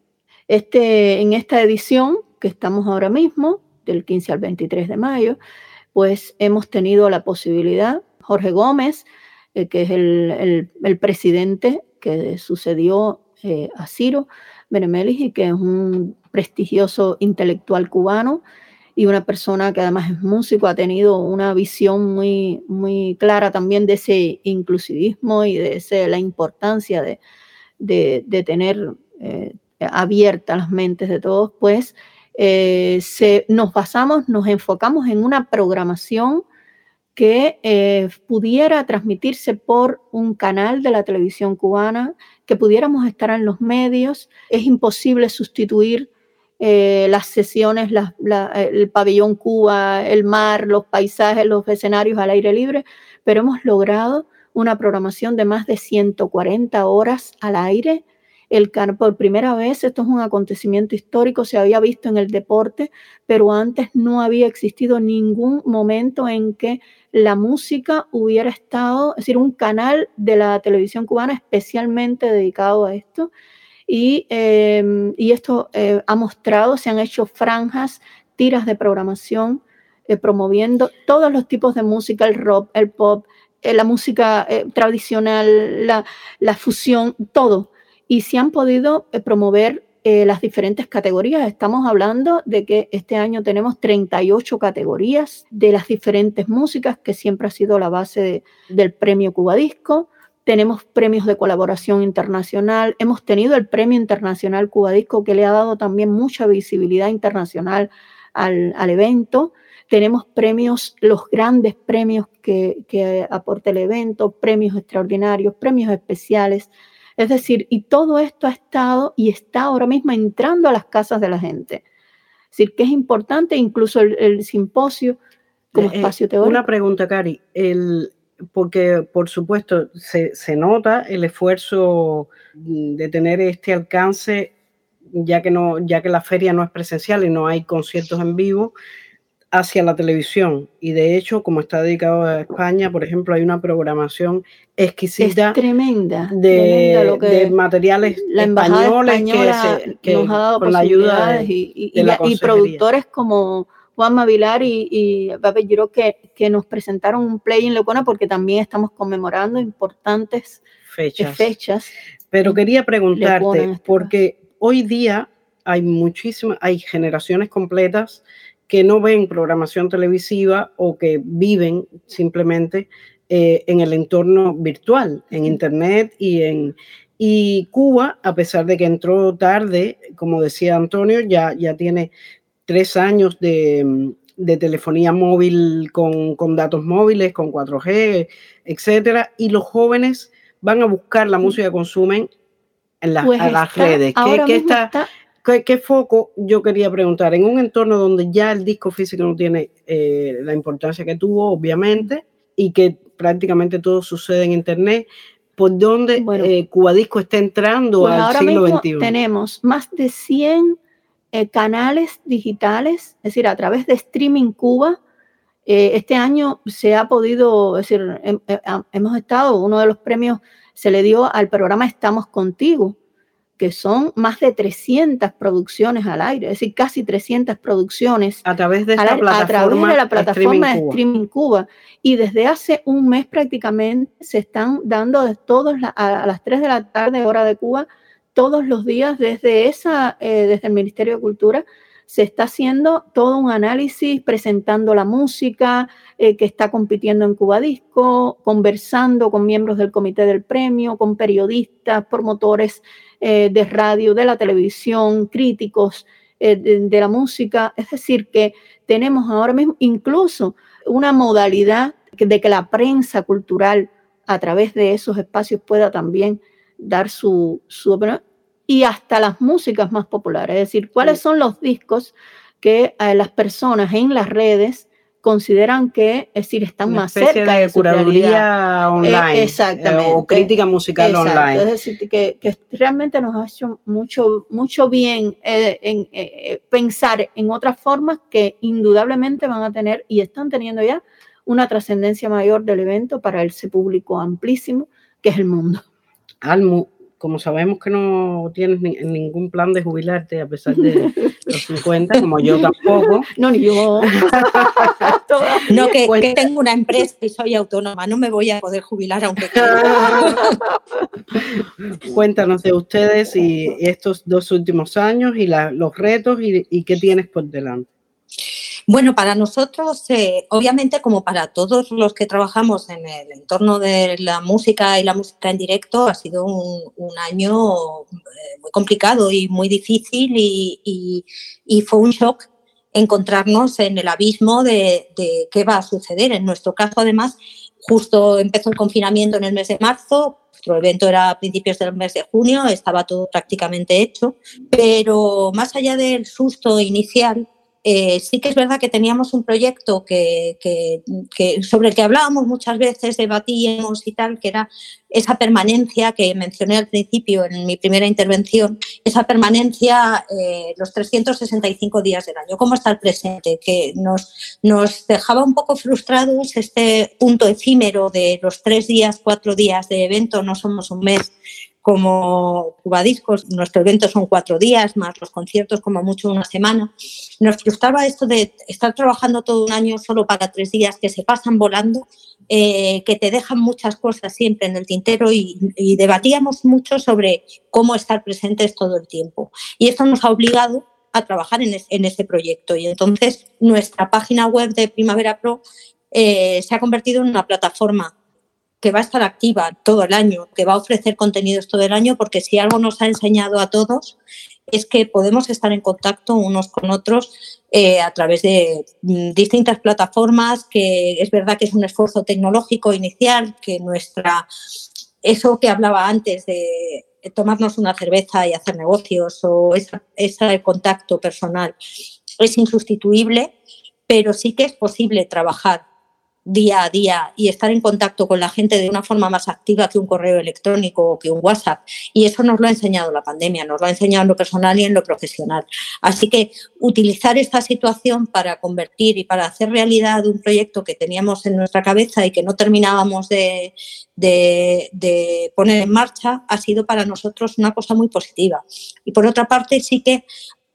Este, en esta edición que estamos ahora mismo, del 15 al 23 de mayo, pues hemos tenido la posibilidad, Jorge Gómez, eh, que es el, el, presidente que sucedió eh, a Ciro Benemelis y que es un prestigioso intelectual cubano y una persona que además es músico, ha tenido una visión muy, muy clara también de ese inclusivismo y de ese, la importancia de, de, de tener eh, abiertas las mentes de todos, pues eh, se, nos basamos, nos enfocamos en una programación que eh, pudiera transmitirse por un canal de la televisión cubana, que pudiéramos estar en los medios. Es imposible sustituir eh, las sesiones, el pabellón Cuba, el mar, los paisajes, los escenarios al aire libre, pero hemos logrado una programación de más de 140 horas al aire. El por primera vez, esto es un acontecimiento histórico, se había visto en el deporte, pero antes no había existido ningún momento en que la música hubiera estado, es decir, un canal de la televisión cubana especialmente dedicado a esto. Y, y esto eh, ha mostrado, se han hecho franjas, tiras de programación eh, promoviendo todos los tipos de música, el rock, el pop, eh, la música eh, tradicional, la, fusión, todo. Y se han podido eh, promover las diferentes categorías. Estamos hablando de que este año tenemos 38 categorías de las diferentes músicas, que siempre ha sido la base de, del premio Cubadisco tenemos premios de colaboración internacional, hemos tenido el Premio Internacional Cubadisco que le ha dado también mucha visibilidad internacional al, al evento, tenemos premios, los grandes premios que, que, aporta el evento, premios extraordinarios, premios especiales, es decir, y todo esto ha estado y está ahora mismo entrando a las casas de la gente. Es decir, que es importante incluso el, el simposio como eh, espacio teórico. Una pregunta, Cari. El, porque por supuesto se, se, nota el esfuerzo de tener este alcance, ya que, no, ya que la feria no es presencial y no hay conciertos en vivo, hacia la televisión. Y de hecho, como está dedicado a España, por ejemplo, hay una programación exquisita. Es tremenda. De, tremenda que de materiales la españoles que, se, que nos ha dado con la ayuda de, y, y, y, y productores como Juan Vilar y, y Giro que, que, nos presentaron un play en Lecona porque también estamos conmemorando importantes fechas. fechas Pero quería preguntarte, este porque hoy día hay muchísimas, hay generaciones completas que no ven programación televisiva o que viven simplemente eh, en el entorno virtual, en Internet y en... Y Cuba, a pesar de que entró tarde, como decía Antonio, ya, ya tiene tres años de, de telefonía móvil con, con, datos móviles, con 4G, etcétera, y los jóvenes van a buscar la música que consumen en la, pues a las está, redes. ¿Qué, qué, está, está, ¿qué, ¿qué, foco yo quería preguntar? En un entorno donde ya el disco físico no tiene eh, la importancia que tuvo, obviamente, y que prácticamente todo sucede en Internet, ¿por dónde bueno, eh, Cubadisco está entrando pues al siglo XXI? Tenemos más de 100 eh, canales digitales, es decir, a través de Streaming Cuba. Eh, este año se ha podido, es decir, he, he, hemos estado, uno de los premios se le dio al programa Estamos Contigo, que son más de 300 producciones al aire, es decir, casi 300 producciones a través de, esta a, plataforma, a través de la plataforma Streaming de Streaming Cuba. Cuba. Y desde hace un mes prácticamente se están dando de todos la, a las 3 de la tarde, hora de Cuba, todos los días desde, esa, eh, desde el Ministerio de Cultura, se está haciendo todo un análisis presentando la música eh, que está compitiendo en Cuba Disco, conversando con miembros del comité del premio, con periodistas, promotores eh, de radio, de la televisión, críticos eh, de, la música. Es decir, que tenemos ahora mismo incluso una modalidad de que la prensa cultural a través de esos espacios pueda también dar su, su opinión y hasta las músicas más populares, es decir, cuáles son los discos que eh, las personas en las redes consideran que, es decir, están más cerca de, curaduría eh, online exactamente, o crítica musical online. Es decir, que, realmente nos ha hecho mucho, mucho bien eh, en, pensar en otras formas que indudablemente van a tener y están teniendo ya una trascendencia mayor del evento para ese público amplísimo que es el mundo. Almu, como sabemos que no tienes ningún plan de jubilarte a pesar de los 50, como yo tampoco. No, ni yo. no, que, tengo una empresa y soy autónoma, no me voy a poder jubilar aunque Cuéntanos de ustedes y estos dos últimos años y los retos y, y qué tienes por delante. Bueno, para nosotros, eh, obviamente como para todos los que trabajamos en el entorno de la música y la música en directo, ha sido un, año eh, muy complicado y muy difícil y, fue un shock encontrarnos en el abismo de, qué va a suceder. En nuestro caso, además, justo empezó el confinamiento en el mes de marzo, nuestro evento era a principios del mes de junio, estaba todo prácticamente hecho, pero más allá del susto inicial, eh, sí que es verdad que teníamos un proyecto que, sobre el que hablábamos muchas veces, debatíamos y tal, que era esa permanencia que mencioné al principio en mi primera intervención, esa permanencia eh, los 365 días del año, cómo estar presente, que nos, nos dejaba un poco frustrados este punto efímero de los tres días, cuatro días de evento, no somos un mes como Cubadiscos, nuestro evento son cuatro días, más los conciertos como mucho una semana. Nos frustraba esto de estar trabajando todo un año solo para tres días que se pasan volando, eh, que te dejan muchas cosas siempre en el tintero y, debatíamos mucho sobre cómo estar presentes todo el tiempo. Y esto nos ha obligado a trabajar en, en este proyecto. Y entonces nuestra página web de Primavera Pro eh, se ha convertido en una plataforma que va a estar activa todo el año, que va a ofrecer contenidos todo el año, porque si algo nos ha enseñado a todos es que podemos estar en contacto unos con otros eh, a través de mm, distintas plataformas, que es verdad que es un esfuerzo tecnológico inicial, que nuestra, eso que hablaba antes de tomarnos una cerveza y hacer negocios o ese contacto personal es insustituible, pero sí que es posible trabajar día a día y estar en contacto con la gente de una forma más activa que un correo electrónico o que un WhatsApp. Y eso nos lo ha enseñado la pandemia, nos lo ha enseñado en lo personal y en lo profesional. Así que utilizar esta situación para convertir y para hacer realidad un proyecto que teníamos en nuestra cabeza y que no terminábamos de, de, poner en marcha ha sido para nosotros una cosa muy positiva. Y por otra parte, sí que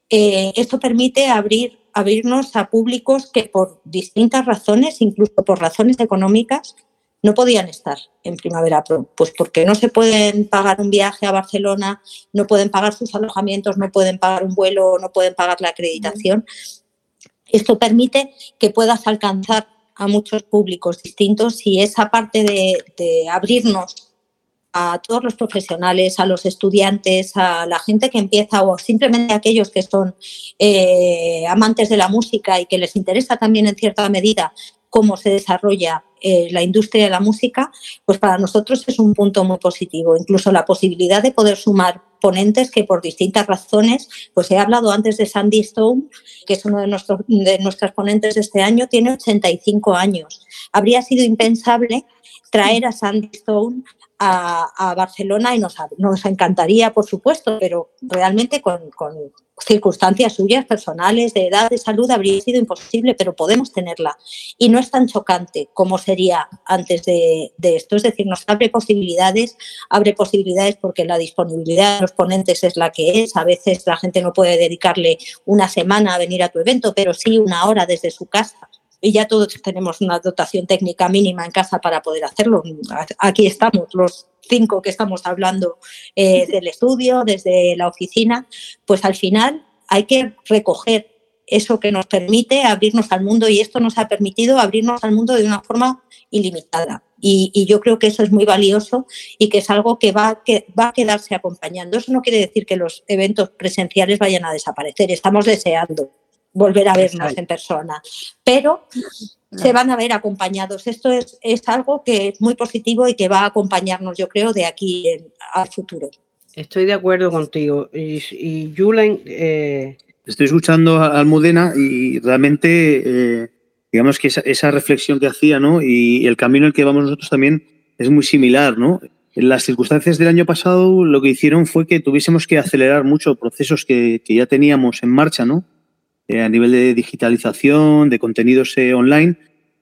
eh, esto permite abrir abrirnos a públicos que por distintas razones, incluso por razones económicas, no podían estar en Primavera Pro, pues porque no se pueden pagar un viaje a Barcelona, no pueden pagar sus alojamientos, no pueden pagar un vuelo, no pueden pagar la acreditación. Esto permite que puedas alcanzar a muchos públicos distintos y esa parte de, de abrirnos a todos los profesionales, a los estudiantes, a la gente que empieza o simplemente a aquellos que son eh, amantes de la música y que les interesa también en cierta medida cómo se desarrolla eh, la industria de la música, pues para nosotros es un punto muy positivo. Incluso la posibilidad de poder sumar ponentes que por distintas razones, pues he hablado antes de Sandy Stone, que es uno de, nuestros, de nuestras ponentes de este año, tiene 85 años. Habría sido impensable traer a Sandy Stone a, Barcelona y nos, nos, encantaría, por supuesto, pero realmente con, circunstancias suyas personales, de edad, de salud, habría sido imposible, pero podemos tenerla. Y no es tan chocante como sería antes de, esto. Es decir, nos abre posibilidades, abre posibilidades porque la disponibilidad de los ponentes es la que es. A veces la gente no puede dedicarle una semana a venir a tu evento, pero sí una hora desde su casa y ya todos tenemos una dotación técnica mínima en casa para poder hacerlo. Aquí estamos, los cinco que estamos hablando eh, del estudio, desde la oficina, pues al final hay que recoger eso que nos permite abrirnos al mundo y esto nos ha permitido abrirnos al mundo de una forma ilimitada. Y, yo creo que eso es muy valioso y que es algo que va, que va a quedarse acompañando. Eso no quiere decir que los eventos presenciales vayan a desaparecer. Estamos deseando volver a vernos en persona, pero se van a ver acompañados. Esto es, es, algo que es muy positivo y que va a acompañarnos, yo creo, de aquí al futuro. Estoy de acuerdo contigo. Y, y Julen... Eh, Estoy escuchando a Almudena y realmente... Eh, digamos que esa, reflexión que hacía, ¿no? Y el camino en el que vamos nosotros también es muy similar, ¿no? En las circunstancias del año pasado lo que hicieron fue que tuviésemos que acelerar mucho procesos que, ya teníamos en marcha, ¿no? Eh, a nivel de digitalización, de contenidos eh, online.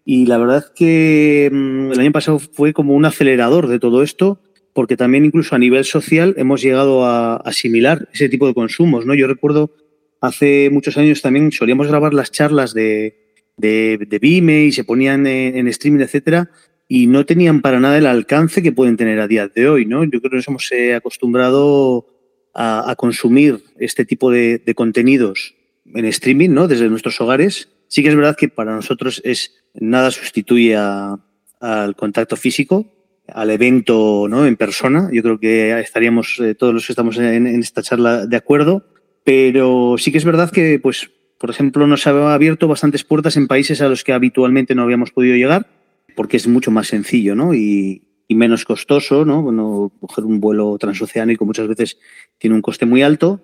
Y la verdad que mm, el año pasado fue como un acelerador de todo esto, porque también incluso a nivel social hemos llegado a asimilar ese tipo de consumos, ¿no? Yo recuerdo hace muchos años también solíamos grabar las charlas de, de, de Vime y se ponían en, streaming, etcétera, y no tenían para nada el alcance que pueden tener a día de hoy, ¿no? Yo creo que nos hemos eh, acostumbrado a, consumir este tipo de, contenidos en streaming, ¿no? Desde nuestros hogares. Sí que es verdad que para nosotros es nada sustituye al contacto físico, al evento, ¿no? En persona. Yo creo que estaríamos eh, todos los que estamos en, esta charla de acuerdo. Pero sí que es verdad que, pues, por ejemplo, nos ha abierto bastantes puertas en países a los que habitualmente no habíamos podido llegar, porque es mucho más sencillo ¿no? y, menos costoso. ¿no? Bueno, coger un vuelo transoceánico muchas veces tiene un coste muy alto.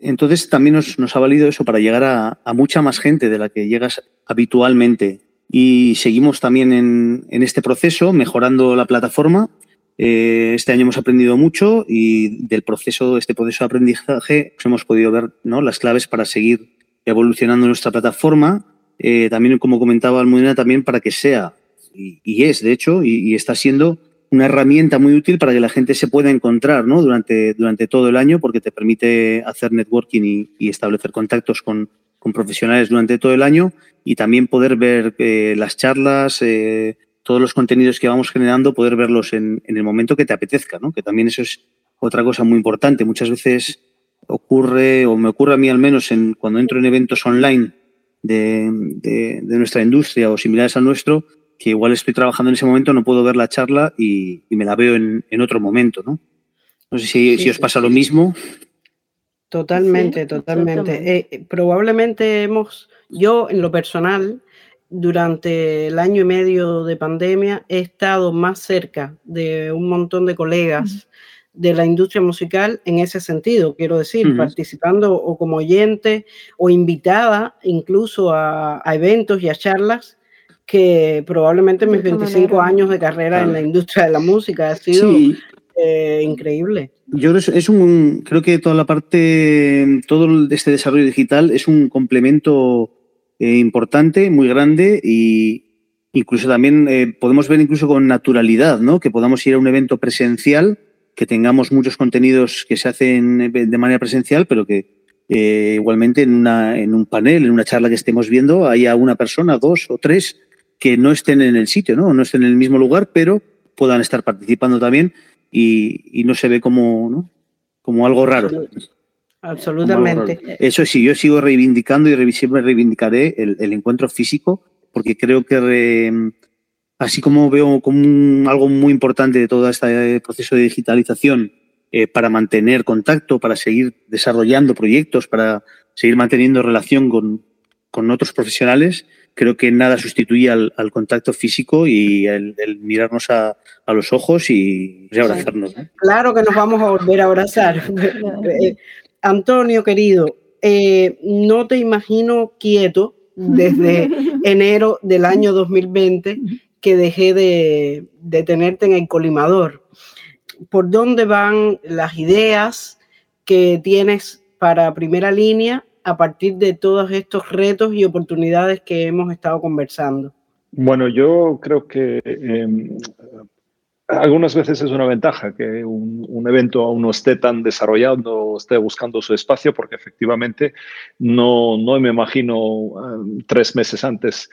Entonces también nos, ha valido eso para llegar a, mucha más gente de la que llegas habitualmente. Y seguimos también en, este proceso, mejorando la plataforma. Eh, este año hemos aprendido mucho y del proceso, este proceso de aprendizaje, pues hemos podido ver ¿no? las claves para seguir evolucionando nuestra plataforma, eh, también como comentaba Almudena, también para que sea, y, es de hecho, y, está siendo una herramienta muy útil para que la gente se pueda encontrar ¿no? durante, durante todo el año, porque te permite hacer networking y, establecer contactos con, con, profesionales durante todo el año y también poder ver eh, las charlas, eh, todos los contenidos que vamos generando, poder verlos en, en el momento que te apetezca, ¿no? que también eso es otra cosa muy importante. Muchas veces ocurre, o me ocurre a mí al menos en, cuando entro en eventos online de, de, nuestra industria o similares al nuestro, que igual estoy trabajando en ese momento, no puedo ver la charla y, me la veo en, en, otro momento, ¿no? No sé si, si os pasa lo mismo. Totalmente, totalmente. Eh, probablemente hemos, yo en lo personal, durante el año y medio de pandemia, he estado más cerca de un montón de colegas de la industria musical en ese sentido, quiero decir, participando o como oyente o invitada incluso a, eventos y a charlas que probablemente mis 25 años de carrera en la industria de la música ha sido eh, increíble. Yo creo, es un, creo que toda la parte, todo este desarrollo digital es un complemento eh, importante, muy grande y incluso también eh, podemos ver incluso con naturalidad, ¿no? Que podamos ir a un evento presencial que tengamos muchos contenidos que se hacen de manera presencial, pero que eh, igualmente en, una, en un panel, en una charla que estemos viendo, haya una persona, dos o tres que no estén en el sitio, no, no estén en el mismo lugar, pero puedan estar participando también y, no se ve como, ¿no? como algo raro. Absolutamente. Eso sí, yo sigo reivindicando y siempre reivindicaré el, encuentro físico porque creo que así como veo como algo muy importante de todo este proceso de digitalización eh, para mantener contacto, para seguir desarrollando proyectos, para seguir manteniendo relación con, con otros profesionales, creo que nada sustituye al, contacto físico y el, mirarnos a, a, los ojos y, abrazarnos. Claro que nos vamos a volver a abrazar. Eh, Antonio, querido, eh, no te imagino quieto desde enero del año 2020 que dejé de, de tenerte en el colimador. ¿Por dónde van las ideas que tienes para primera línea a partir de todos estos retos y oportunidades que hemos estado conversando? Bueno, yo creo que em, algunas veces es una ventaja que un, evento aún no esté tan desarrollado, esté buscando su espacio, porque efectivamente no, no me imagino em, tres meses antes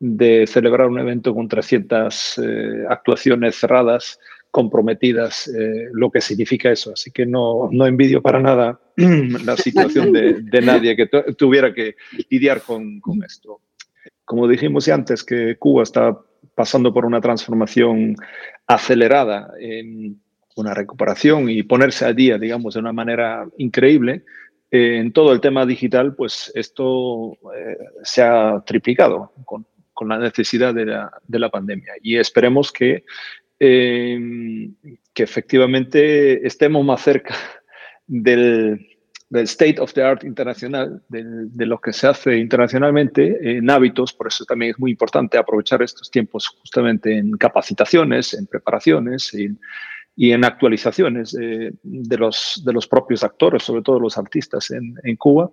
de celebrar un evento con 300 eh, actuaciones cerradas, comprometidas, eh, lo que significa eso. Así que no, no envidio para nada la situación de, nadie que tuviera que lidiar con, esto. Como dijimos antes, que Cuba está pasando por una transformación acelerada en una recuperación y ponerse al día, digamos, de una manera increíble, eh, en todo el tema digital, pues esto eh, se ha triplicado con, con la necesidad de la, de la, pandemia. Y esperemos que, eh, que efectivamente estemos más cerca del, del state of the art internacional, de, lo que se hace internacionalmente en hábitos, por eso también es muy importante aprovechar estos tiempos justamente en capacitaciones, en preparaciones y en actualizaciones de, los, de los propios actores, sobre todo los artistas en, en Cuba.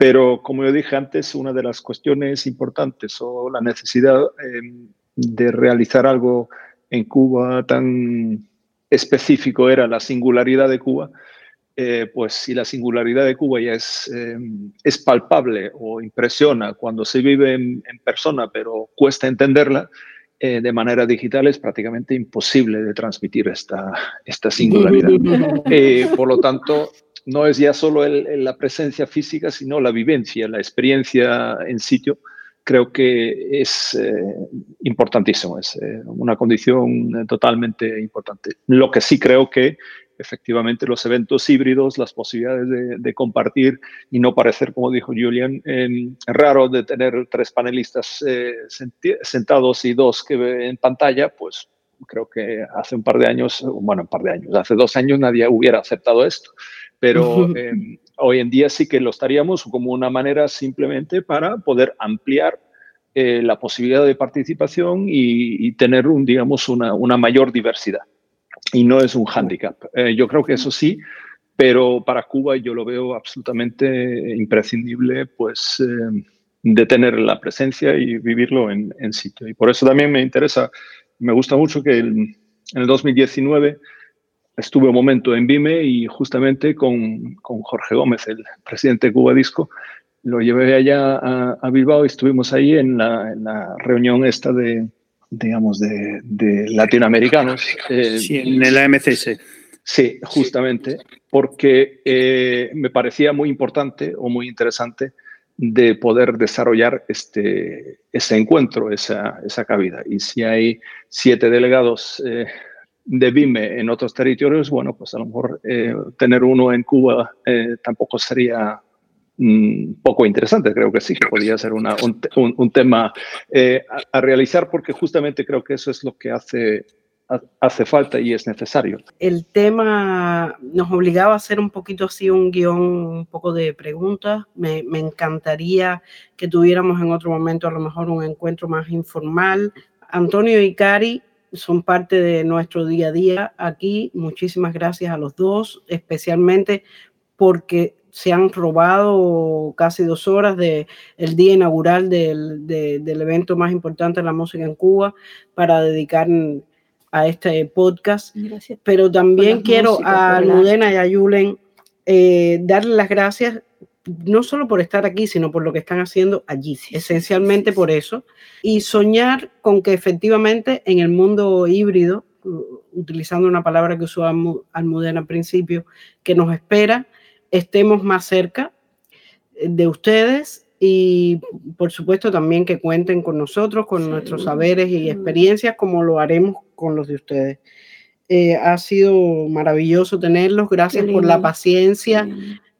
Pero como yo dije antes, una de las cuestiones importantes o la necesidad em, de realizar algo en Cuba tan específico era la singularidad de Cuba, eh, pues si la singularidad de Cuba ya es, eh, es palpable o impresiona cuando se vive en, persona, pero cuesta entenderla, eh, de manera digital es prácticamente imposible de transmitir esta, esta singularidad. por lo tanto, no es ya solo la presencia física, sino la vivencia, la experiencia en sitio, creo que es importantísimo, es una condición totalmente importante. Lo que sí creo que efectivamente los eventos híbridos, las posibilidades de, compartir y no parecer, como dijo Julian, raro de tener tres panelistas eh, sentados y dos que en pantalla, pues creo que hace un par de años, bueno, un par de años, hace dos años nadie hubiera aceptado esto, pero em, hoy en día sí que lo estaríamos como una manera simplemente para poder ampliar eh, la posibilidad de participación y, tener, un, digamos, una, una mayor diversidad y no es un hándicap. Eh, yo creo que eso sí, pero para Cuba yo lo veo absolutamente imprescindible, pues, eh, de tener la presencia y vivirlo en, sitio. Y por eso también me interesa, me gusta mucho que en el 2019 estuve un momento en Vime y justamente con, con Jorge Gómez, el presidente de Cuba Disco, lo llevé allá a, Bilbao y estuvimos ahí en la, en la reunión esta de, digamos, de, latinoamericanos. Eh, sí, en el AMCS. Sí, justamente, porque eh, me parecía muy importante o muy interesante de poder desarrollar este, ese encuentro, esa, esa cabida. Y si hay siete delegados eh, de BIME en otros territorios, bueno, pues a lo mejor tener uno en Cuba tampoco sería poco interesante. Creo que sí, podría ser un, un, tema eh, a, realizar porque justamente creo que eso es lo que hace, hace falta y es necesario. El tema nos obligaba a hacer un poquito así un guion, un poco de preguntas. Me, me encantaría que tuviéramos en otro momento a lo mejor un encuentro más informal. Antonio y Cari son parte de nuestro día a día aquí. Muchísimas gracias a los dos, especialmente porque se han robado casi dos horas del el día inaugural del, del, evento más importante de la música en Cuba para dedicar a este podcast. Pero también quiero a Almudena y a Yulen eh, darle las gracias no solo por estar aquí, sino por lo que están haciendo allí, esencialmente por eso, y soñar con que efectivamente en el mundo híbrido, utilizando una palabra que usó Almudena al principio, que nos espera, estemos más cerca de ustedes y por supuesto también que cuenten con nosotros, con nuestros saberes y experiencias como lo haremos con los de ustedes. Eh, ha sido maravilloso tenerlos, gracias por la paciencia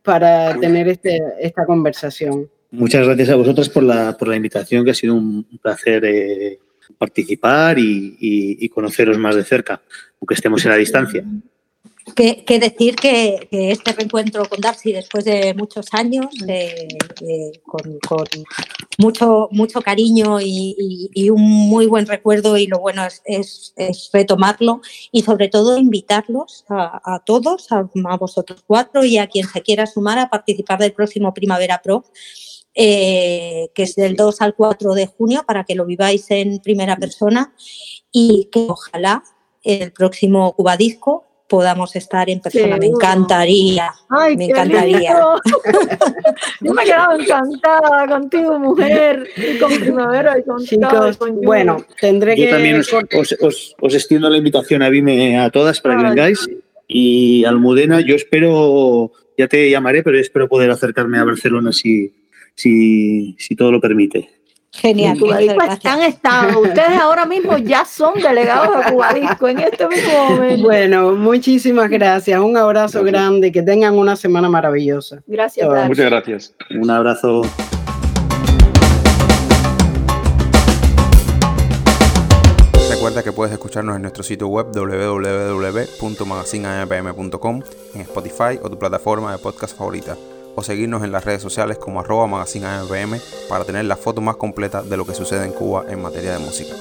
para tener este, esta conversación. Muchas gracias a vosotros por la, por la invitación, que ha sido un placer eh, participar y, y conoceros más de cerca, aunque estemos en la distancia. Que, decir que, este reencuentro con Darcy después de muchos años, con, mucho, mucho cariño y, un muy buen recuerdo y lo bueno es, retomarlo y sobre todo invitarlos a, todos, a, vosotros cuatro y a quien se quiera sumar a participar del próximo Primavera Pro. Eh, que es del 2 al 4 de junio, para que lo viváis en primera persona y que ojalá el próximo Cubadisco podamos estar en persona. me encantaría. me encantaría. Yo me he quedado encantada contigo, mujer, y con Primavera y con Chicos, bueno, tendré Yo también os, os, extiendo la invitación a Vime a todas para que vengáis. Y Almudena, yo espero ya te llamaré, pero espero poder acercarme a Barcelona si, si, si todo lo permite. Genial. Cubadisco están estados. Ustedes ahora mismo ya son delegados de Cubadisco en este mismo momento. Bueno, muchísimas gracias. Un abrazo grande. Que tengan una semana maravillosa. Gracias. Muchas gracias. Un abrazo. Recuerda que puedes escucharnos en nuestro sitio web www.magazineampm.com, en Spotify o tu plataforma de podcast favorita o seguirnos en las redes sociales como arroba magazine para tener la foto más completa de lo que sucede en Cuba en materia de música.